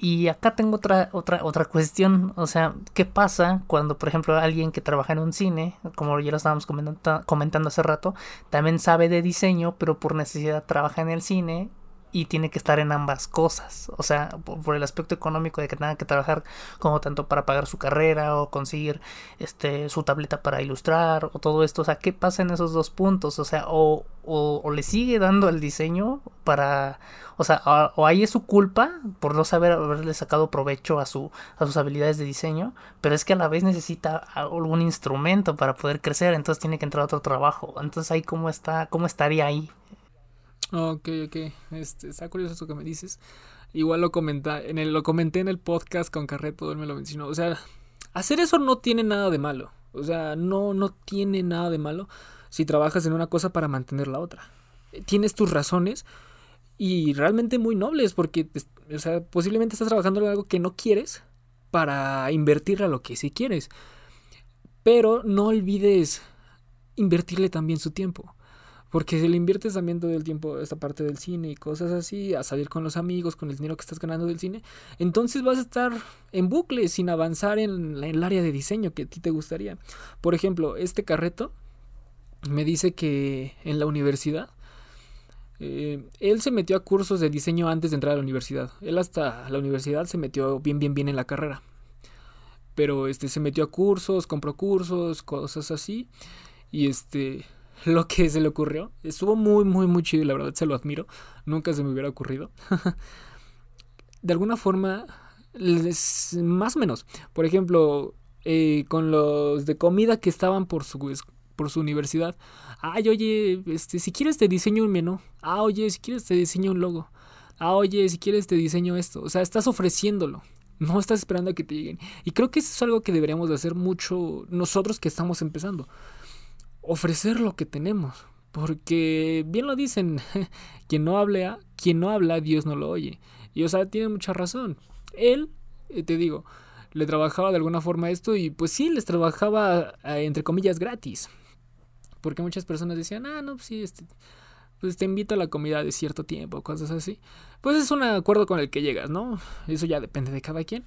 Y acá tengo otra, otra, otra cuestión, o sea, ¿qué pasa cuando, por ejemplo, alguien que trabaja en un cine, como ya lo estábamos comentando, comentando hace rato, también sabe de diseño, pero por necesidad trabaja en el cine y tiene que estar en ambas cosas, o sea, por, el aspecto económico de que tenga que trabajar como tanto para pagar su carrera o conseguir este su tableta para ilustrar o todo esto, o sea, ¿qué pasa en esos dos puntos? O sea, o, o, o le sigue dando el diseño para o sea, o, o ahí es su culpa por no saber haberle sacado provecho a, su, a sus habilidades de diseño, pero es que a la vez necesita algún instrumento para poder crecer, entonces tiene que entrar a otro trabajo. Entonces ahí cómo está, cómo estaría ahí. Ok, ok. Este, está curioso esto que me dices. Igual lo comenta, en el, lo comenté en el podcast con Carreto, él me lo mencionó. O sea, hacer eso no tiene nada de malo. O sea, no, no tiene nada de malo si trabajas en una cosa para mantener la otra. Tienes tus razones y realmente muy nobles porque, o sea, posiblemente estás trabajando en algo que no quieres para invertirle a lo que sí quieres. Pero no olvides invertirle también su tiempo. Porque si le inviertes también todo el tiempo esta parte del cine y cosas así, a salir con los amigos, con el dinero que estás ganando del cine, entonces vas a estar en bucle sin avanzar en, el área de diseño que a ti te gustaría. Por ejemplo, este carreto me dice que en la universidad, eh, él se metió a cursos de diseño antes de entrar a la universidad. Él hasta la universidad se metió bien, bien, bien en la carrera. Pero este se metió a cursos, compró cursos, cosas así. Y este lo que se le ocurrió. Estuvo muy, muy, muy chido la verdad se lo admiro. Nunca se me hubiera ocurrido. de alguna forma, más o menos. Por ejemplo, eh, con los de comida que estaban por su, por su universidad. Ay, oye, este, si quieres te diseño un menú. Ah, oye, si quieres te diseño un logo. Ah, oye, si quieres te diseño esto. O sea, estás ofreciéndolo. No estás esperando a que te lleguen. Y creo que eso es algo que deberíamos de hacer mucho nosotros que estamos empezando ofrecer lo que tenemos. Porque bien lo dicen, quien no habla, quien no habla, Dios no lo oye. Y o sea, tiene mucha razón. Él, eh, te digo, le trabajaba de alguna forma esto y pues sí, les trabajaba entre comillas gratis. Porque muchas personas decían, ah, no, pues sí, este, pues te invito a la comida de cierto tiempo, cosas así. Pues es un acuerdo con el que llegas, ¿no? Eso ya depende de cada quien.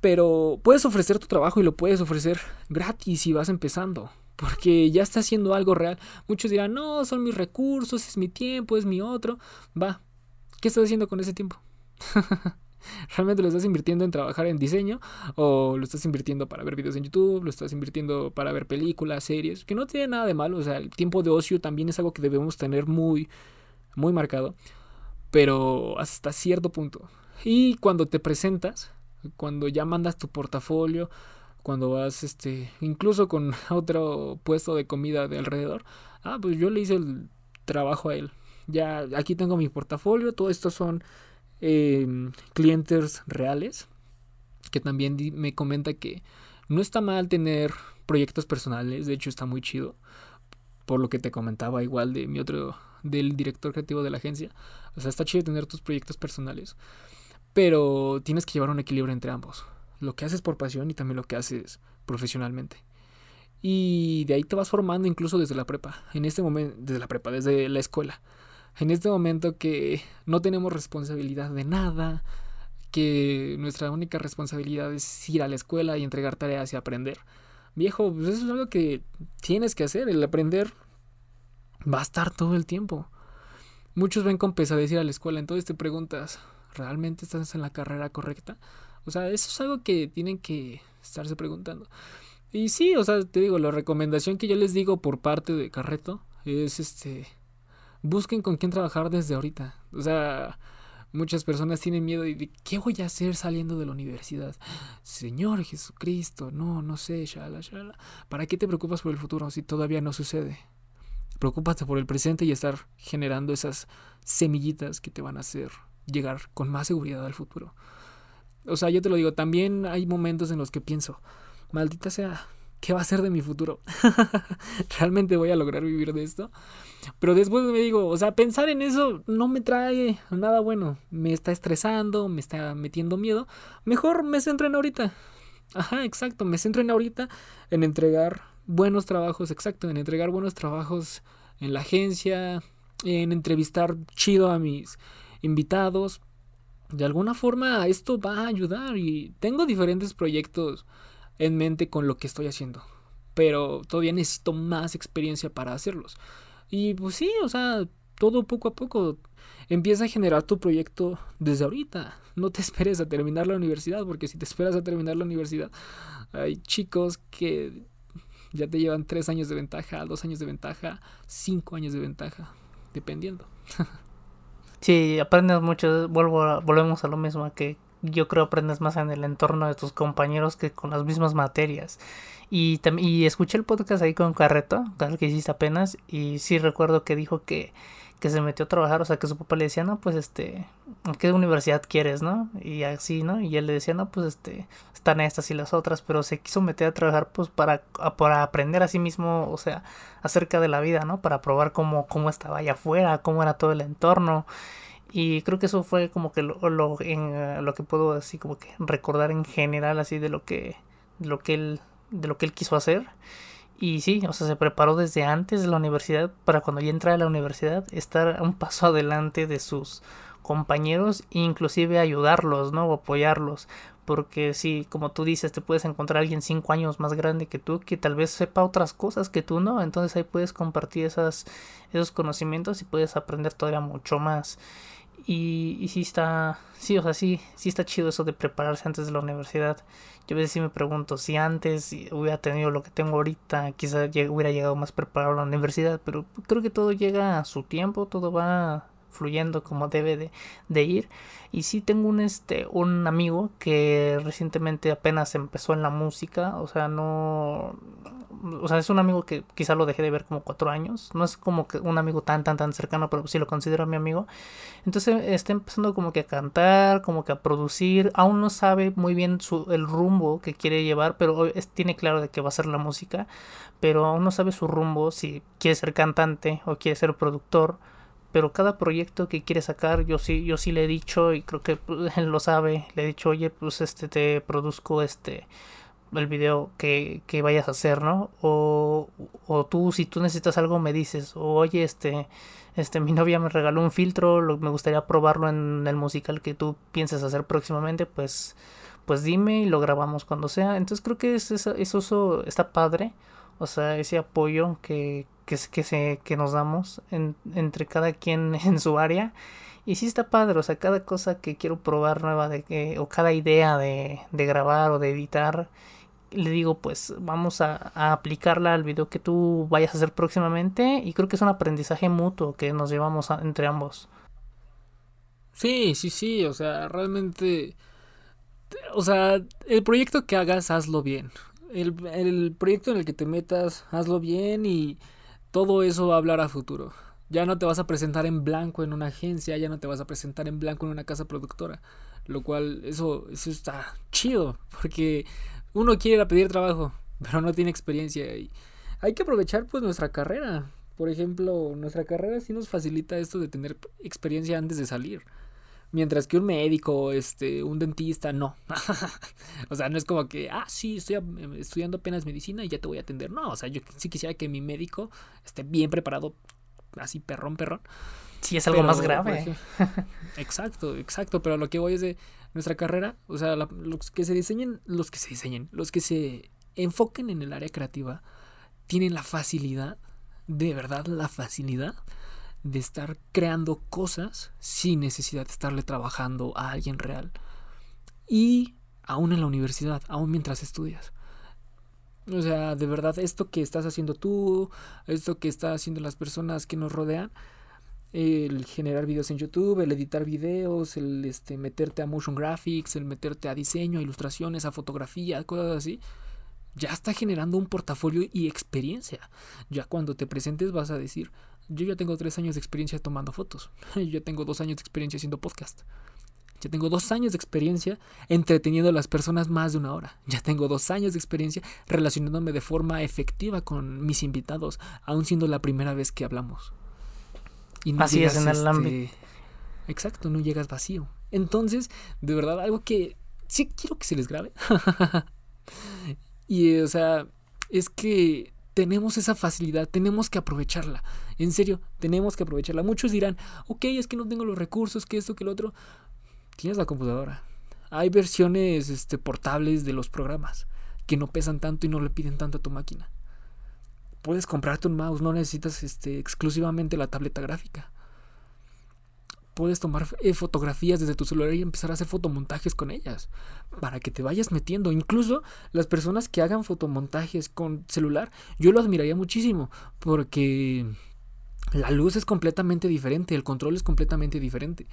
Pero puedes ofrecer tu trabajo y lo puedes ofrecer gratis si vas empezando porque ya está haciendo algo real. Muchos dirán, no, son mis recursos, es mi tiempo, es mi otro. Va, ¿qué estás haciendo con ese tiempo? ¿Realmente lo estás invirtiendo en trabajar en diseño? ¿O lo estás invirtiendo para ver videos en YouTube? ¿Lo estás invirtiendo para ver películas, series? Que no tiene nada de malo. O sea, el tiempo de ocio también es algo que debemos tener muy, muy marcado. Pero hasta cierto punto. Y cuando te presentas, cuando ya mandas tu portafolio, cuando vas, este, incluso con otro puesto de comida de alrededor, ah, pues yo le hice el trabajo a él. Ya aquí tengo mi portafolio, todo esto son em, clientes reales, que también me comenta que no está mal tener proyectos personales, de hecho está muy chido, por lo que te comentaba igual de mi otro, del director creativo de la agencia, o sea, está chido tener tus proyectos personales, pero tienes que llevar un equilibrio entre ambos lo que haces por pasión y también lo que haces profesionalmente. Y de ahí te vas formando incluso desde la prepa, en este momento, desde la prepa, desde la escuela. En este momento que no tenemos responsabilidad de nada, que nuestra única responsabilidad es ir a la escuela y entregar tareas y aprender. Viejo, pues eso es algo que tienes que hacer, el aprender va a estar todo el tiempo. Muchos ven con pesadez ir a la escuela, entonces te preguntas, ¿realmente estás en la carrera correcta? O sea, eso es algo que tienen que estarse preguntando. Y sí, o sea, te digo, la recomendación que yo les digo por parte de Carreto es este busquen con quién trabajar desde ahorita. O sea, muchas personas tienen miedo de qué voy a hacer saliendo de la universidad. Señor Jesucristo, no, no sé, shala, shala. ¿Para qué te preocupas por el futuro si todavía no sucede? Preocúpate por el presente y estar generando esas semillitas que te van a hacer llegar con más seguridad al futuro. O sea, yo te lo digo, también hay momentos en los que pienso, maldita sea, ¿qué va a ser de mi futuro? ¿Realmente voy a lograr vivir de esto? Pero después me digo, o sea, pensar en eso no me trae nada bueno. Me está estresando, me está metiendo miedo. Mejor me centro en ahorita. Ajá, exacto, me centro en ahorita en entregar buenos trabajos, exacto, en entregar buenos trabajos en la agencia, en entrevistar chido a mis invitados, de alguna forma esto va a ayudar y tengo diferentes proyectos en mente con lo que estoy haciendo, pero todavía necesito más experiencia para hacerlos. Y pues sí, o sea, todo poco a poco empieza a generar tu proyecto desde ahorita. No te esperes a terminar la universidad, porque si te esperas a terminar la universidad, hay chicos que ya te llevan tres años de ventaja, dos años de ventaja, cinco años de ventaja, dependiendo. Sí, aprendes mucho, vuelvo volvemos a lo mismo, que yo creo aprendes más en el entorno de tus compañeros que con las mismas materias. Y, y escuché el podcast ahí con Carreto, que hiciste apenas, y sí recuerdo que dijo que, que se metió a trabajar, o sea, que su papá le decía, no, pues este, ¿qué universidad quieres, no? Y así, ¿no? Y él le decía, no, pues este, están estas y las otras, pero se quiso meter a trabajar, pues para, para aprender a sí mismo, o sea, acerca de la vida, ¿no? Para probar cómo, cómo estaba allá afuera, cómo era todo el entorno. Y creo que eso fue como que lo, lo, en, lo que puedo así como que recordar en general así de lo que, de lo que él, de lo que él quiso hacer. Y sí, o sea, se preparó desde antes de la universidad para cuando ya entra a la universidad estar un paso adelante de sus compañeros e inclusive ayudarlos, ¿no? O apoyarlos. Porque sí, como tú dices, te puedes encontrar a alguien cinco años más grande que tú que tal vez sepa otras cosas que tú no. Entonces ahí puedes compartir esas, esos conocimientos y puedes aprender todavía mucho más. Y, y sí está, sí, o sea, sí, sí está chido eso de prepararse antes de la universidad. Yo a veces sí me pregunto si antes hubiera tenido lo que tengo ahorita, quizá hubiera llegado más preparado a la universidad, pero creo que todo llega a su tiempo, todo va fluyendo como debe de, de, ir. Y sí tengo un este un amigo que recientemente apenas empezó en la música, o sea, no o sea, es un amigo que quizá lo dejé de ver como cuatro años. No es como que un amigo tan, tan, tan cercano, pero sí lo considero mi amigo. Entonces está empezando como que a cantar, como que a producir. Aún no sabe muy bien su, el rumbo que quiere llevar, pero tiene claro de que va a ser la música. Pero aún no sabe su rumbo, si quiere ser cantante o quiere ser productor pero cada proyecto que quiere sacar yo sí yo sí le he dicho y creo que pues, él lo sabe le he dicho oye pues este te produzco este el video que, que vayas a hacer, ¿no? O, o tú, si tú necesitas algo, me dices, o oye, este, este, mi novia me regaló un filtro, lo, me gustaría probarlo en el musical que tú pienses hacer próximamente, pues, pues dime y lo grabamos cuando sea. Entonces creo que es, eso, eso está padre, o sea, ese apoyo que, que, que, se, que nos damos entre cada quien en su área. Y sí está padre, o sea, cada cosa que quiero probar nueva de que, o cada idea de, de grabar o de editar, le digo, pues vamos a, aplicarla al video que tú vayas a hacer próximamente y creo que es un aprendizaje mutuo que nos llevamos entre ambos. Sí, sí, sí, o sea, realmente, o sea, el proyecto que hagas, hazlo bien. El, el proyecto en el que te metas, hazlo bien y todo eso va a hablar a futuro. Ya no te vas a presentar en blanco en una agencia, ya no te vas a presentar en blanco en una casa productora. Lo cual, eso, eso está chido, porque uno quiere ir a pedir trabajo, pero no tiene experiencia y hay que aprovechar pues nuestra carrera. Por ejemplo, nuestra carrera sí nos facilita esto de tener experiencia antes de salir. Mientras que un médico, este, un dentista, no. o sea, no es como que, ah, sí, estoy estudiando apenas medicina y ya te voy a atender. No, o sea, yo sí quisiera que mi médico esté bien preparado, así perrón, perrón. Sí, es algo más grave. exacto, exacto, pero lo que voy es de nuestra carrera, o sea, los que se diseñen, los que se diseñen, los que se enfoquen en el área creativa, tienen la facilidad, de verdad la facilidad, de estar creando cosas sin necesidad de estarle trabajando a alguien real. Y aún en la universidad, aún mientras estudias. O sea, de verdad, esto que estás haciendo tú, esto que están haciendo las personas que nos rodean, el generar videos en YouTube, el editar videos, el este, meterte a motion graphics, el meterte a diseño, a ilustraciones, a fotografía, cosas así, ya está generando un portafolio y experiencia. Ya cuando te presentes vas a decir, yo ya tengo tres años de experiencia tomando fotos, yo ya tengo dos años de experiencia haciendo podcast. Ya tengo dos años de experiencia entreteniendo a las personas más de una hora. Ya tengo dos años de experiencia relacionándome de forma efectiva con mis invitados, aun siendo la primera vez que hablamos. Así es en el ámbito. Este, exacto, no llegas vacío. Entonces, de verdad, algo que sí quiero que se les grabe. y, o sea, es que tenemos esa facilidad, tenemos que aprovecharla. En serio, tenemos que aprovecharla. Muchos dirán, ok, es que no tengo los recursos, que esto, que lo otro. Tienes la computadora. Hay versiones este, portables de los programas que no pesan tanto y no le piden tanto a tu máquina puedes comprarte un mouse, no necesitas este, exclusivamente la tableta gráfica. Puedes tomar eh, fotografías desde tu celular y empezar a hacer fotomontajes con ellas. Para que te vayas metiendo. Incluso las personas que hagan fotomontajes con celular, yo lo admiraría muchísimo. Porque la luz es completamente diferente, el control es completamente diferente.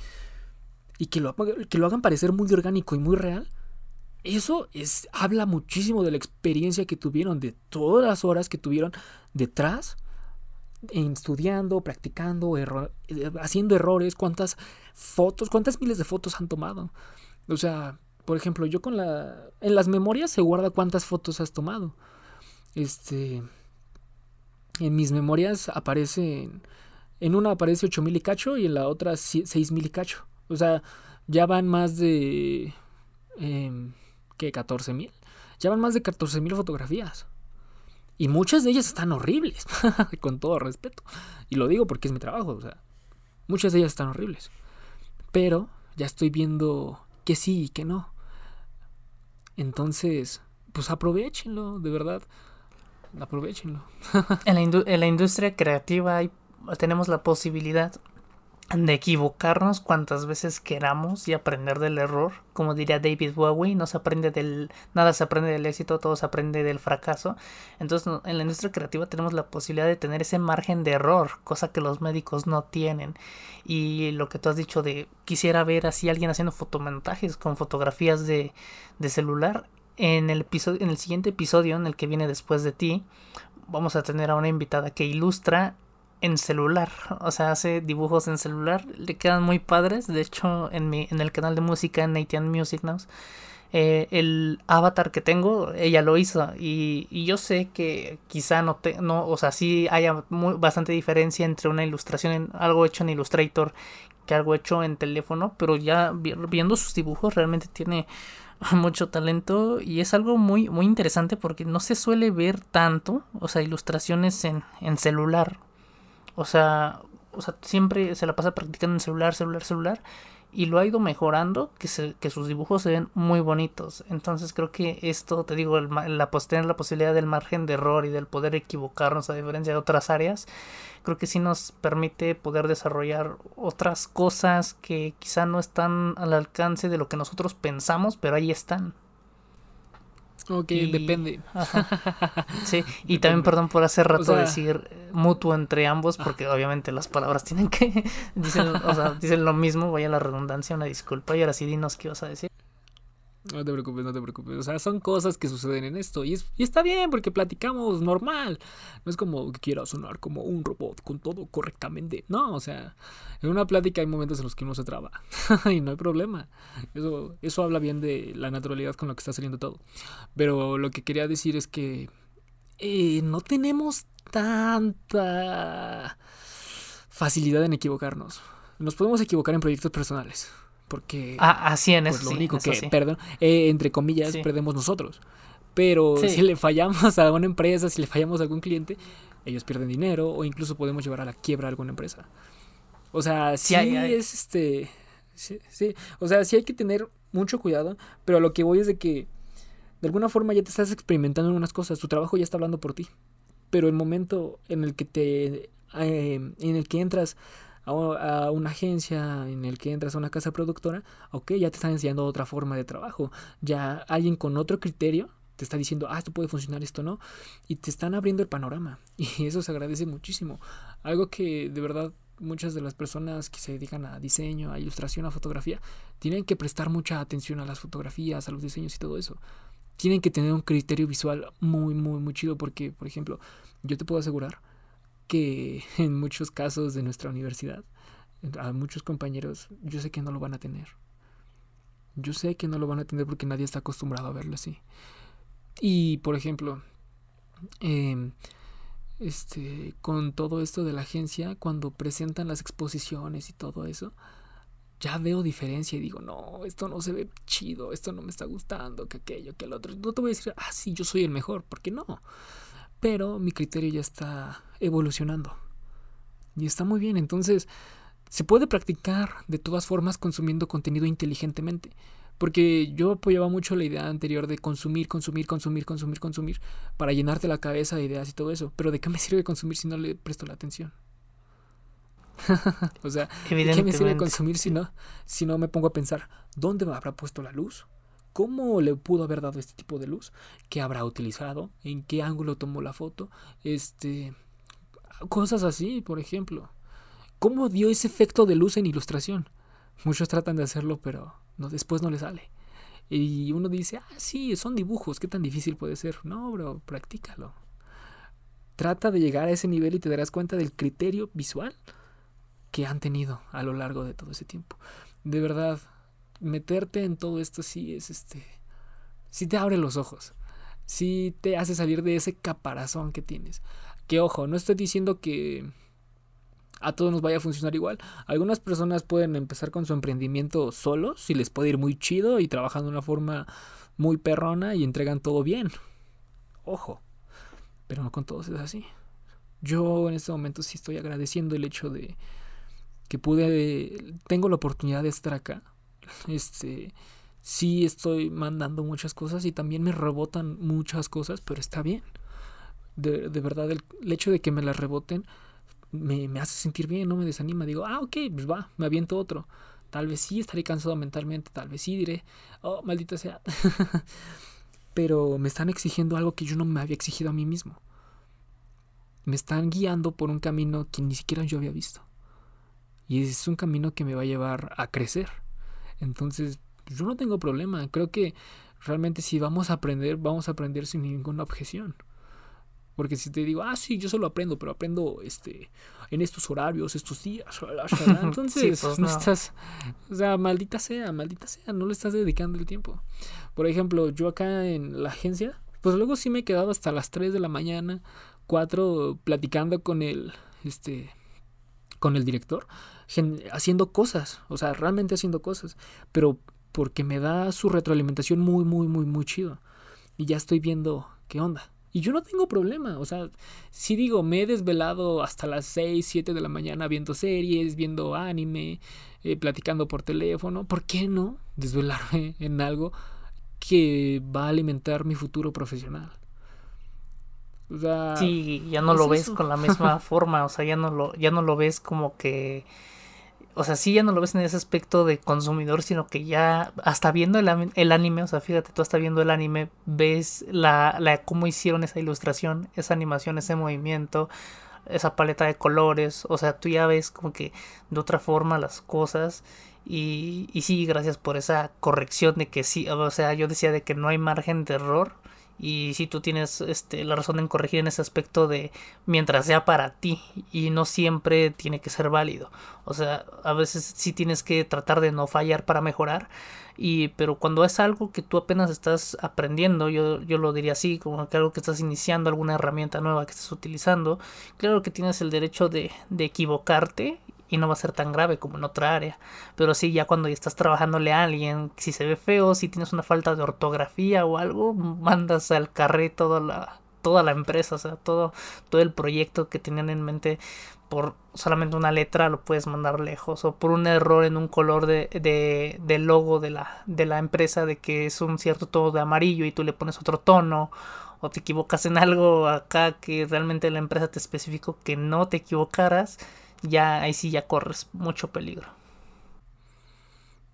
Y que lo, que lo hagan parecer muy orgánico y muy real eso es, habla muchísimo de la experiencia que tuvieron, de todas las horas que tuvieron detrás estudiando, practicando, eh, haciendo errores, cuántas fotos, cuántas miles de fotos han tomado. O sea, por ejemplo, yo con la... En las memorias se guarda cuántas fotos has tomado. Este... En mis memorias aparecen... En una aparece 8000 y cacho y en la otra 6000 y cacho. O sea, ya van más de... Eh, ¿Qué? 14000. Ya van más de 14.000 fotografías. Y muchas de ellas están horribles, con todo respeto. Y lo digo porque es mi trabajo, muchas de ellas están horribles. Pero ya estoy viendo que sí y que no. Entonces, pues aprovechenlo, de verdad. Aprovechenlo. en, la en la industria creativa hay, tenemos la posibilidad de equivocarnos cuantas veces queramos y aprender del error. Como diría David Bowie, no se aprende del nada se aprende del éxito, todo se aprende del fracaso. Entonces, en la industria creativa tenemos la posibilidad de tener ese margen de error, cosa que los médicos no tienen. Y lo que tú has dicho de quisiera ver así alguien haciendo fotomontajes con fotografías de, de celular. En el episodio, en el siguiente episodio, en el que viene después de ti, vamos a tener a una invitada que ilustra en celular, o sea, hace dibujos en celular, le quedan muy padres, de hecho en, mi, en el canal de música en Music Now, eh, el avatar que tengo, ella lo hizo. Y, y yo sé que quizá no, te, no, o sea, sí haya muy, bastante diferencia entre una ilustración, en, algo hecho en Illustrator que algo hecho en teléfono, pero ya viendo sus dibujos realmente tiene mucho talento. Y es algo muy muy interesante porque no se suele ver tanto, o sea, ilustraciones en, en celular. O sea, o sea, siempre se la pasa practicando en celular, celular, celular. Y lo ha ido mejorando, que, se, que sus dibujos se ven muy bonitos. Entonces creo que esto, te digo, el, la, tener la posibilidad del margen de error y del poder equivocarnos a diferencia de otras áreas, creo que sí nos permite poder desarrollar otras cosas que quizá no están al alcance de lo que nosotros pensamos, pero ahí están. Ok, depende. Sí, y también perdón por hace rato decir mutuo entre ambos, porque obviamente las palabras tienen que. Dicen, o sea, dicen lo mismo, vaya la redundancia, una disculpa. Y ahora sí, dinos qué vas a decir. No te preocupes, no te preocupes. O sea, son cosas que suceden en esto. Y, y está bien porque platicamos normal. No es como que quiera sonar como un robot con todo correctamente. No, o sea, en una plática hay momentos en los que uno se traba. y no hay problema. Eso, eso habla bien de la naturalidad con la que está saliendo todo. Pero lo que quería decir es que eh, no tenemos tanta facilidad en equivocarnos. Nos podemos equivocar en proyectos personales porque ah, así en pues, lo único que, perdón, eh, entre comillas, perdemos nosotros. Pero si le fallamos a una empresa, si le fallamos a algún cliente, ellos pierden dinero o incluso podemos llevar a la quiebra a alguna empresa. O sea, sí, es este. Sí, sí, o sea, sí hay que tener mucho cuidado, pero lo que voy es de que de alguna forma ya te estás experimentando en unas cosas, tu trabajo ya está hablando por ti. Pero el momento en el que te. Eh, en el que entras a, una agencia en el que entras a una casa productora, ok, ya te están enseñando otra forma de trabajo. Ya alguien con otro criterio te está diciendo, ah, esto puede funcionar, esto no. Y te están abriendo el panorama. Y eso se agradece muchísimo. Algo que de verdad muchas de las personas que se dedican a diseño, a ilustración, a fotografía, tienen que prestar mucha atención a las fotografías, a los diseños y todo eso. Tienen que tener un criterio visual muy, muy, muy chido porque, por ejemplo, yo te puedo asegurar que en muchos casos de nuestra universidad, a muchos compañeros, yo sé que no lo van a tener. Yo sé que no lo van a tener porque nadie está acostumbrado a verlo así. Y, por ejemplo, em, este, con todo esto de la agencia, cuando presentan las exposiciones y todo eso, ya veo diferencia y digo, no, esto no se ve chido, esto no me está gustando, que aquello, que el otro. No te voy a decir, ah, sí, yo soy el mejor, porque no pero mi criterio ya está evolucionando. Y está muy bien, entonces se puede practicar de todas formas consumiendo contenido inteligentemente. Porque yo apoyaba mucho la idea anterior de consumir, consumir, consumir, consumir, consumir, para llenarte la cabeza de ideas y todo eso. Pero ¿de qué me sirve consumir si no le presto la atención? o sea, ¿de qué me sirve consumir si no, si no me pongo a pensar, ¿dónde me habrá puesto la luz? ¿Cómo le pudo haber dado este tipo de luz? ¿Qué habrá utilizado? ¿En qué ángulo tomó la foto? Este. Cosas así, por ejemplo. ¿Cómo dio ese efecto de luz en ilustración? Muchos tratan de hacerlo, pero después no le sale. Y uno dice, ah, sí, son dibujos, ¿qué tan difícil puede ser? No, bro, practícalo. Trata de llegar a ese nivel y te darás cuenta del criterio visual que han tenido a lo largo de todo ese tiempo. De verdad, meterte en todo esto sí es este. Sí te abre los ojos. Sí te hace salir de ese caparazón que tienes. Que ojo, no estoy diciendo que a todos nos vaya a funcionar igual. Algunas personas pueden empezar con su emprendimiento solos y les puede ir muy chido y trabajando de una forma muy perrona y entregan todo bien. Ojo, pero no con todos es así. Yo en este momento sí estoy agradeciendo el hecho de que pude, tengo la oportunidad de estar acá. Este, sí estoy mandando muchas cosas y también me rebotan muchas cosas, pero está bien. De, verdad, el, hecho de que me las reboten me, me, hace sentir bien, no me desanima. Digo, ah, ok, pues va, me aviento otro. Tal vez sí estaré cansado mentalmente, tal vez sí diré, oh, maldita sea. pero me están exigiendo algo que yo no me había exigido a mí mismo. Me están guiando por un camino que ni siquiera yo había visto. Y es un camino que me va a llevar a crecer. Entonces, yo no tengo problema. Creo que realmente si vamos a aprender, vamos a aprender sin ninguna objeción. Porque si te digo, ah, sí, yo solo aprendo, pero aprendo este en estos horarios, estos días, entonces pues no. estás, o sea, maldita sea, maldita sea, no le estás dedicando el tiempo. Por ejemplo, yo acá en la agencia, pues luego sí me he quedado hasta las 3 de la mañana, 4 platicando con el, este, con el director, haciendo cosas, o sea, realmente haciendo cosas, pero porque me da su retroalimentación muy, muy, muy, muy chido. Y ya estoy viendo qué onda. Y yo no tengo problema, o sea, si digo, me he desvelado hasta las 6, 7 de la mañana viendo series, viendo anime, eh, platicando por teléfono, ¿por qué no desvelarme en algo que va a alimentar mi futuro profesional? O sea, sí, ya no lo ves con la misma forma, o sea, ya no lo, ya no lo ves como que o sea, sí ya no lo ves en ese aspecto de consumidor, sino que ya hasta viendo el, el anime, o sea, fíjate, tú hasta viendo el anime, ves la, la cómo hicieron esa ilustración, esa animación, ese movimiento, esa paleta de colores, o sea, tú ya ves como que de otra forma las cosas y, y sí, gracias por esa corrección de que sí, o sea, yo decía de que no hay margen de error y si tú tienes este, la razón en corregir en ese aspecto de mientras sea para ti y no siempre tiene que ser válido. O sea, a veces sí tienes que tratar de no fallar para mejorar. Y, pero cuando es algo que tú apenas estás aprendiendo, yo, yo lo diría así, como que algo que estás iniciando, alguna herramienta nueva que estás utilizando, claro que tienes el derecho de, de equivocarte y no va a ser tan grave como en otra área. Pero sí, ya cuando estás trabajándole a alguien, si se ve feo, si tienes una falta de ortografía o algo, mandas al carré toda la, toda la empresa, o sea, todo, todo el proyecto que tenían en mente por solamente una letra lo puedes mandar lejos o por un error en un color de, de, de logo de la, de la empresa de que es un cierto tono de amarillo y tú le pones otro tono o te equivocas en algo acá que realmente la empresa te especificó que no te equivocaras ya ahí sí ya corres mucho peligro.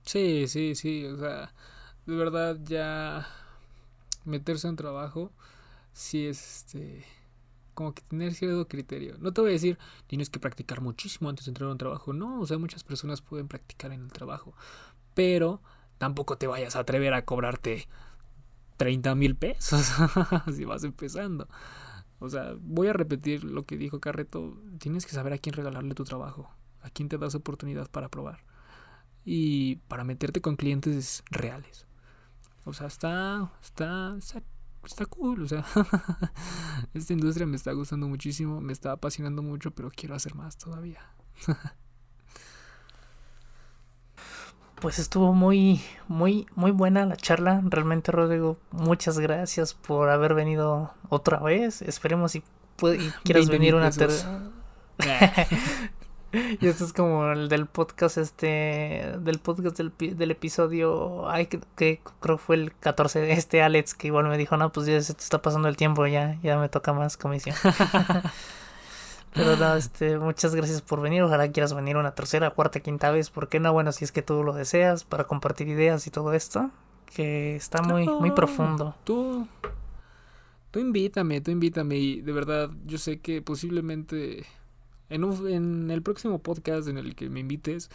Sí, sí, sí, o sea, de verdad ya meterse en trabajo sí es este como que tener cierto criterio. No te voy a decir, tienes que practicar muchísimo antes de entrar a un trabajo. No, o sea, muchas personas pueden practicar en el trabajo. Pero tampoco te vayas a atrever a cobrarte 30 mil pesos si vas empezando. O sea, voy a repetir lo que dijo Carreto. Tienes que saber a quién regalarle tu trabajo, a quién te das oportunidad para probar y para meterte con clientes reales. O sea, está, está, está, cool. O sea, esta industria me está gustando muchísimo, me está apasionando mucho, pero quiero hacer más todavía. pues estuvo muy, muy, muy buena la charla. Realmente, Rodrigo, muchas gracias por haber venido otra vez. Esperemos si, quieras venir una tercera. y esto es como el del podcast, este, del podcast del, del episodio, ay, que, que, creo fue el 14 de este Alex, que igual me dijo, no, pues ya se te está pasando el tiempo, ya, ya me toca más comisión. Pero no, este, muchas gracias por venir. Ojalá quieras venir una tercera, cuarta, quinta vez. ¿Por qué no? Bueno, si es que tú lo deseas, para compartir ideas y todo esto. Que está muy, muy profundo. Tú, tú invítame, tú invítame. Y de verdad, yo sé que posiblemente En, un, en el próximo podcast en el que me invites,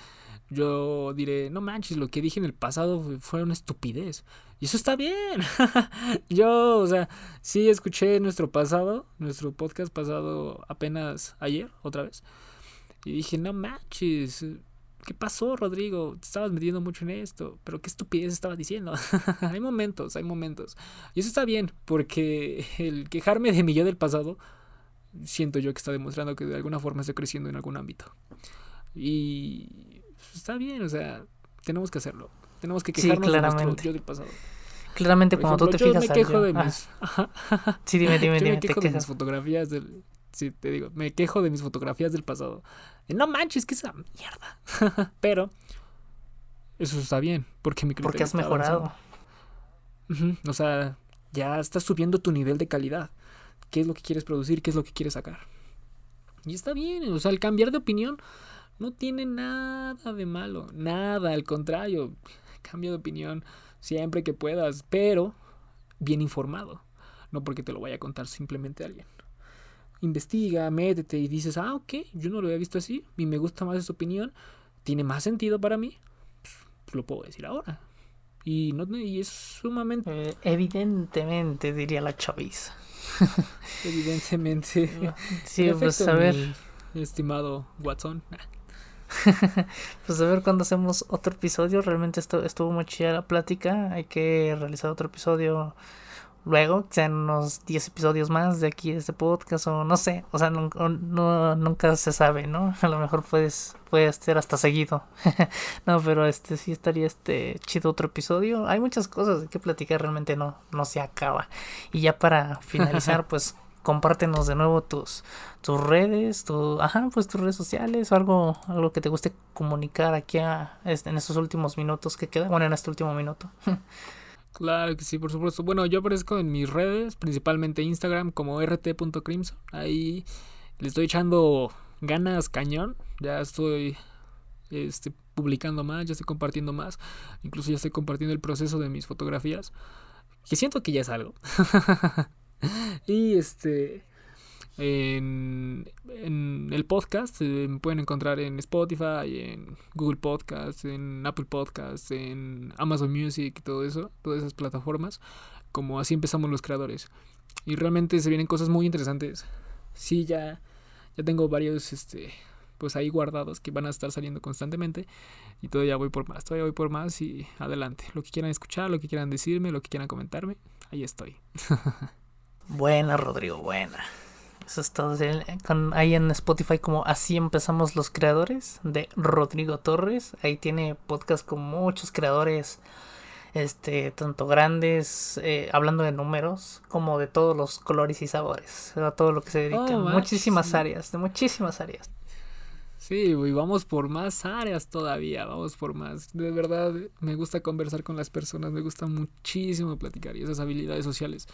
yo diré, no manches, lo que dije en el pasado fue una estupidez. Y eso está bien. yo, o sea, sí escuché nuestro pasado, nuestro podcast pasado apenas ayer, otra vez. Y dije, no manches, ¿qué pasó, Rodrigo? Te estabas metiendo mucho en esto, pero qué estupidez estabas diciendo. hay momentos, hay momentos. Y eso está bien, porque el quejarme de mi yo del pasado, siento yo que está demostrando que de alguna forma estoy creciendo en algún ámbito. Y está bien, o sea, tenemos que hacerlo. Tenemos que quejarnos de nuestro yo del pasado. Claramente, cuando tú te fijas. Yo me quejo de mis. sí, dime, dime, yo dime. me quejo de mis fotografías del. Sí, te digo, me quejo de mis fotografías del pasado. No manches, que esa mierda. Pero eso está bien, porque mi Porque has mejorado. O sea, ya estás subiendo tu nivel de calidad. ¿Qué es lo que quieres producir? ¿Qué es lo que quieres sacar? Y está bien, o sea, el cambiar de opinión no tiene nada de malo, nada, al contrario, cambio de opinión siempre que puedas, pero bien informado, no porque te lo vaya a contar simplemente alguien investiga, métete y dices, ah, ok, yo no lo había visto así y me gusta más esa opinión, tiene más sentido para mí, pues, lo puedo decir ahora. Y, no, y es sumamente... Eh, evidentemente, diría la chaviza. evidentemente. sí, pues a ver. estimado Watson. pues a ver cuando hacemos otro episodio. Realmente esto, estuvo muy chida la plática. Hay que realizar otro episodio luego, sean unos 10 episodios más de aquí de este podcast o no sé, o sea, no, nunca se sabe, ¿no? A lo mejor puedes puede ser hasta seguido. no, pero este sí estaría este chido otro episodio. Hay muchas cosas de que platicar, realmente no no se acaba. Y ya para finalizar, pues compártenos de nuevo tus tus redes, tu ajá, pues tus redes sociales o algo algo que te guste comunicar aquí a, este, en estos últimos minutos que quedan, bueno, en este último minuto. Claro que sí, por supuesto. Bueno, yo aparezco en mis redes, principalmente Instagram como rt.crimson. Ahí le estoy echando ganas cañón. Ya estoy este, publicando más, ya estoy compartiendo más. Incluso ya estoy compartiendo el proceso de mis fotografías. Que siento que ya es algo. y este en, el podcast. Eh, me pueden encontrar en Spotify, en Google Podcast, en Apple Podcast, en Amazon Music, todo eso, todas esas plataformas. Como así empezamos los creadores. Y realmente se vienen cosas muy interesantes. Sí, ya, ya tengo varios, este, pues ahí guardados que van a estar saliendo constantemente. Y todavía voy por más, todavía voy por más y adelante. Lo que quieran escuchar, lo que quieran decirme, lo que quieran comentarme, ahí estoy. buena, Rodrigo, buena. Eso está con, ahí en Spotify como Así empezamos los creadores de Rodrigo Torres. Ahí tiene podcast con muchos creadores, este, tanto grandes, eh, hablando de números, como de todos los colores y sabores, a todo lo que se dedica. Oh, muchísimas áreas, de muchísimas áreas. Sí, y vamos por más áreas todavía, vamos por más. De verdad, me gusta conversar con las personas, me gusta muchísimo platicar y esas habilidades sociales.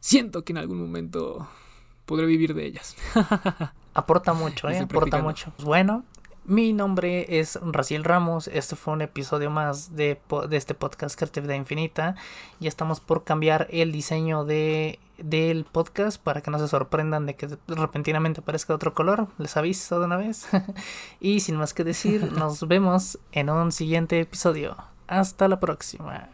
Siento que en algún momento podré vivir de ellas. Aporta mucho, ¿eh? Aporta mucho. Bueno, mi nombre es Raciel Ramos. Este fue un episodio más de, de este podcast Creatividad Infinita. Ya estamos por cambiar el diseño de, del podcast para que no se sorprendan de que repentinamente aparezca otro color. Les aviso de una vez. y sin más que decir, nos vemos en un siguiente episodio. Hasta la próxima.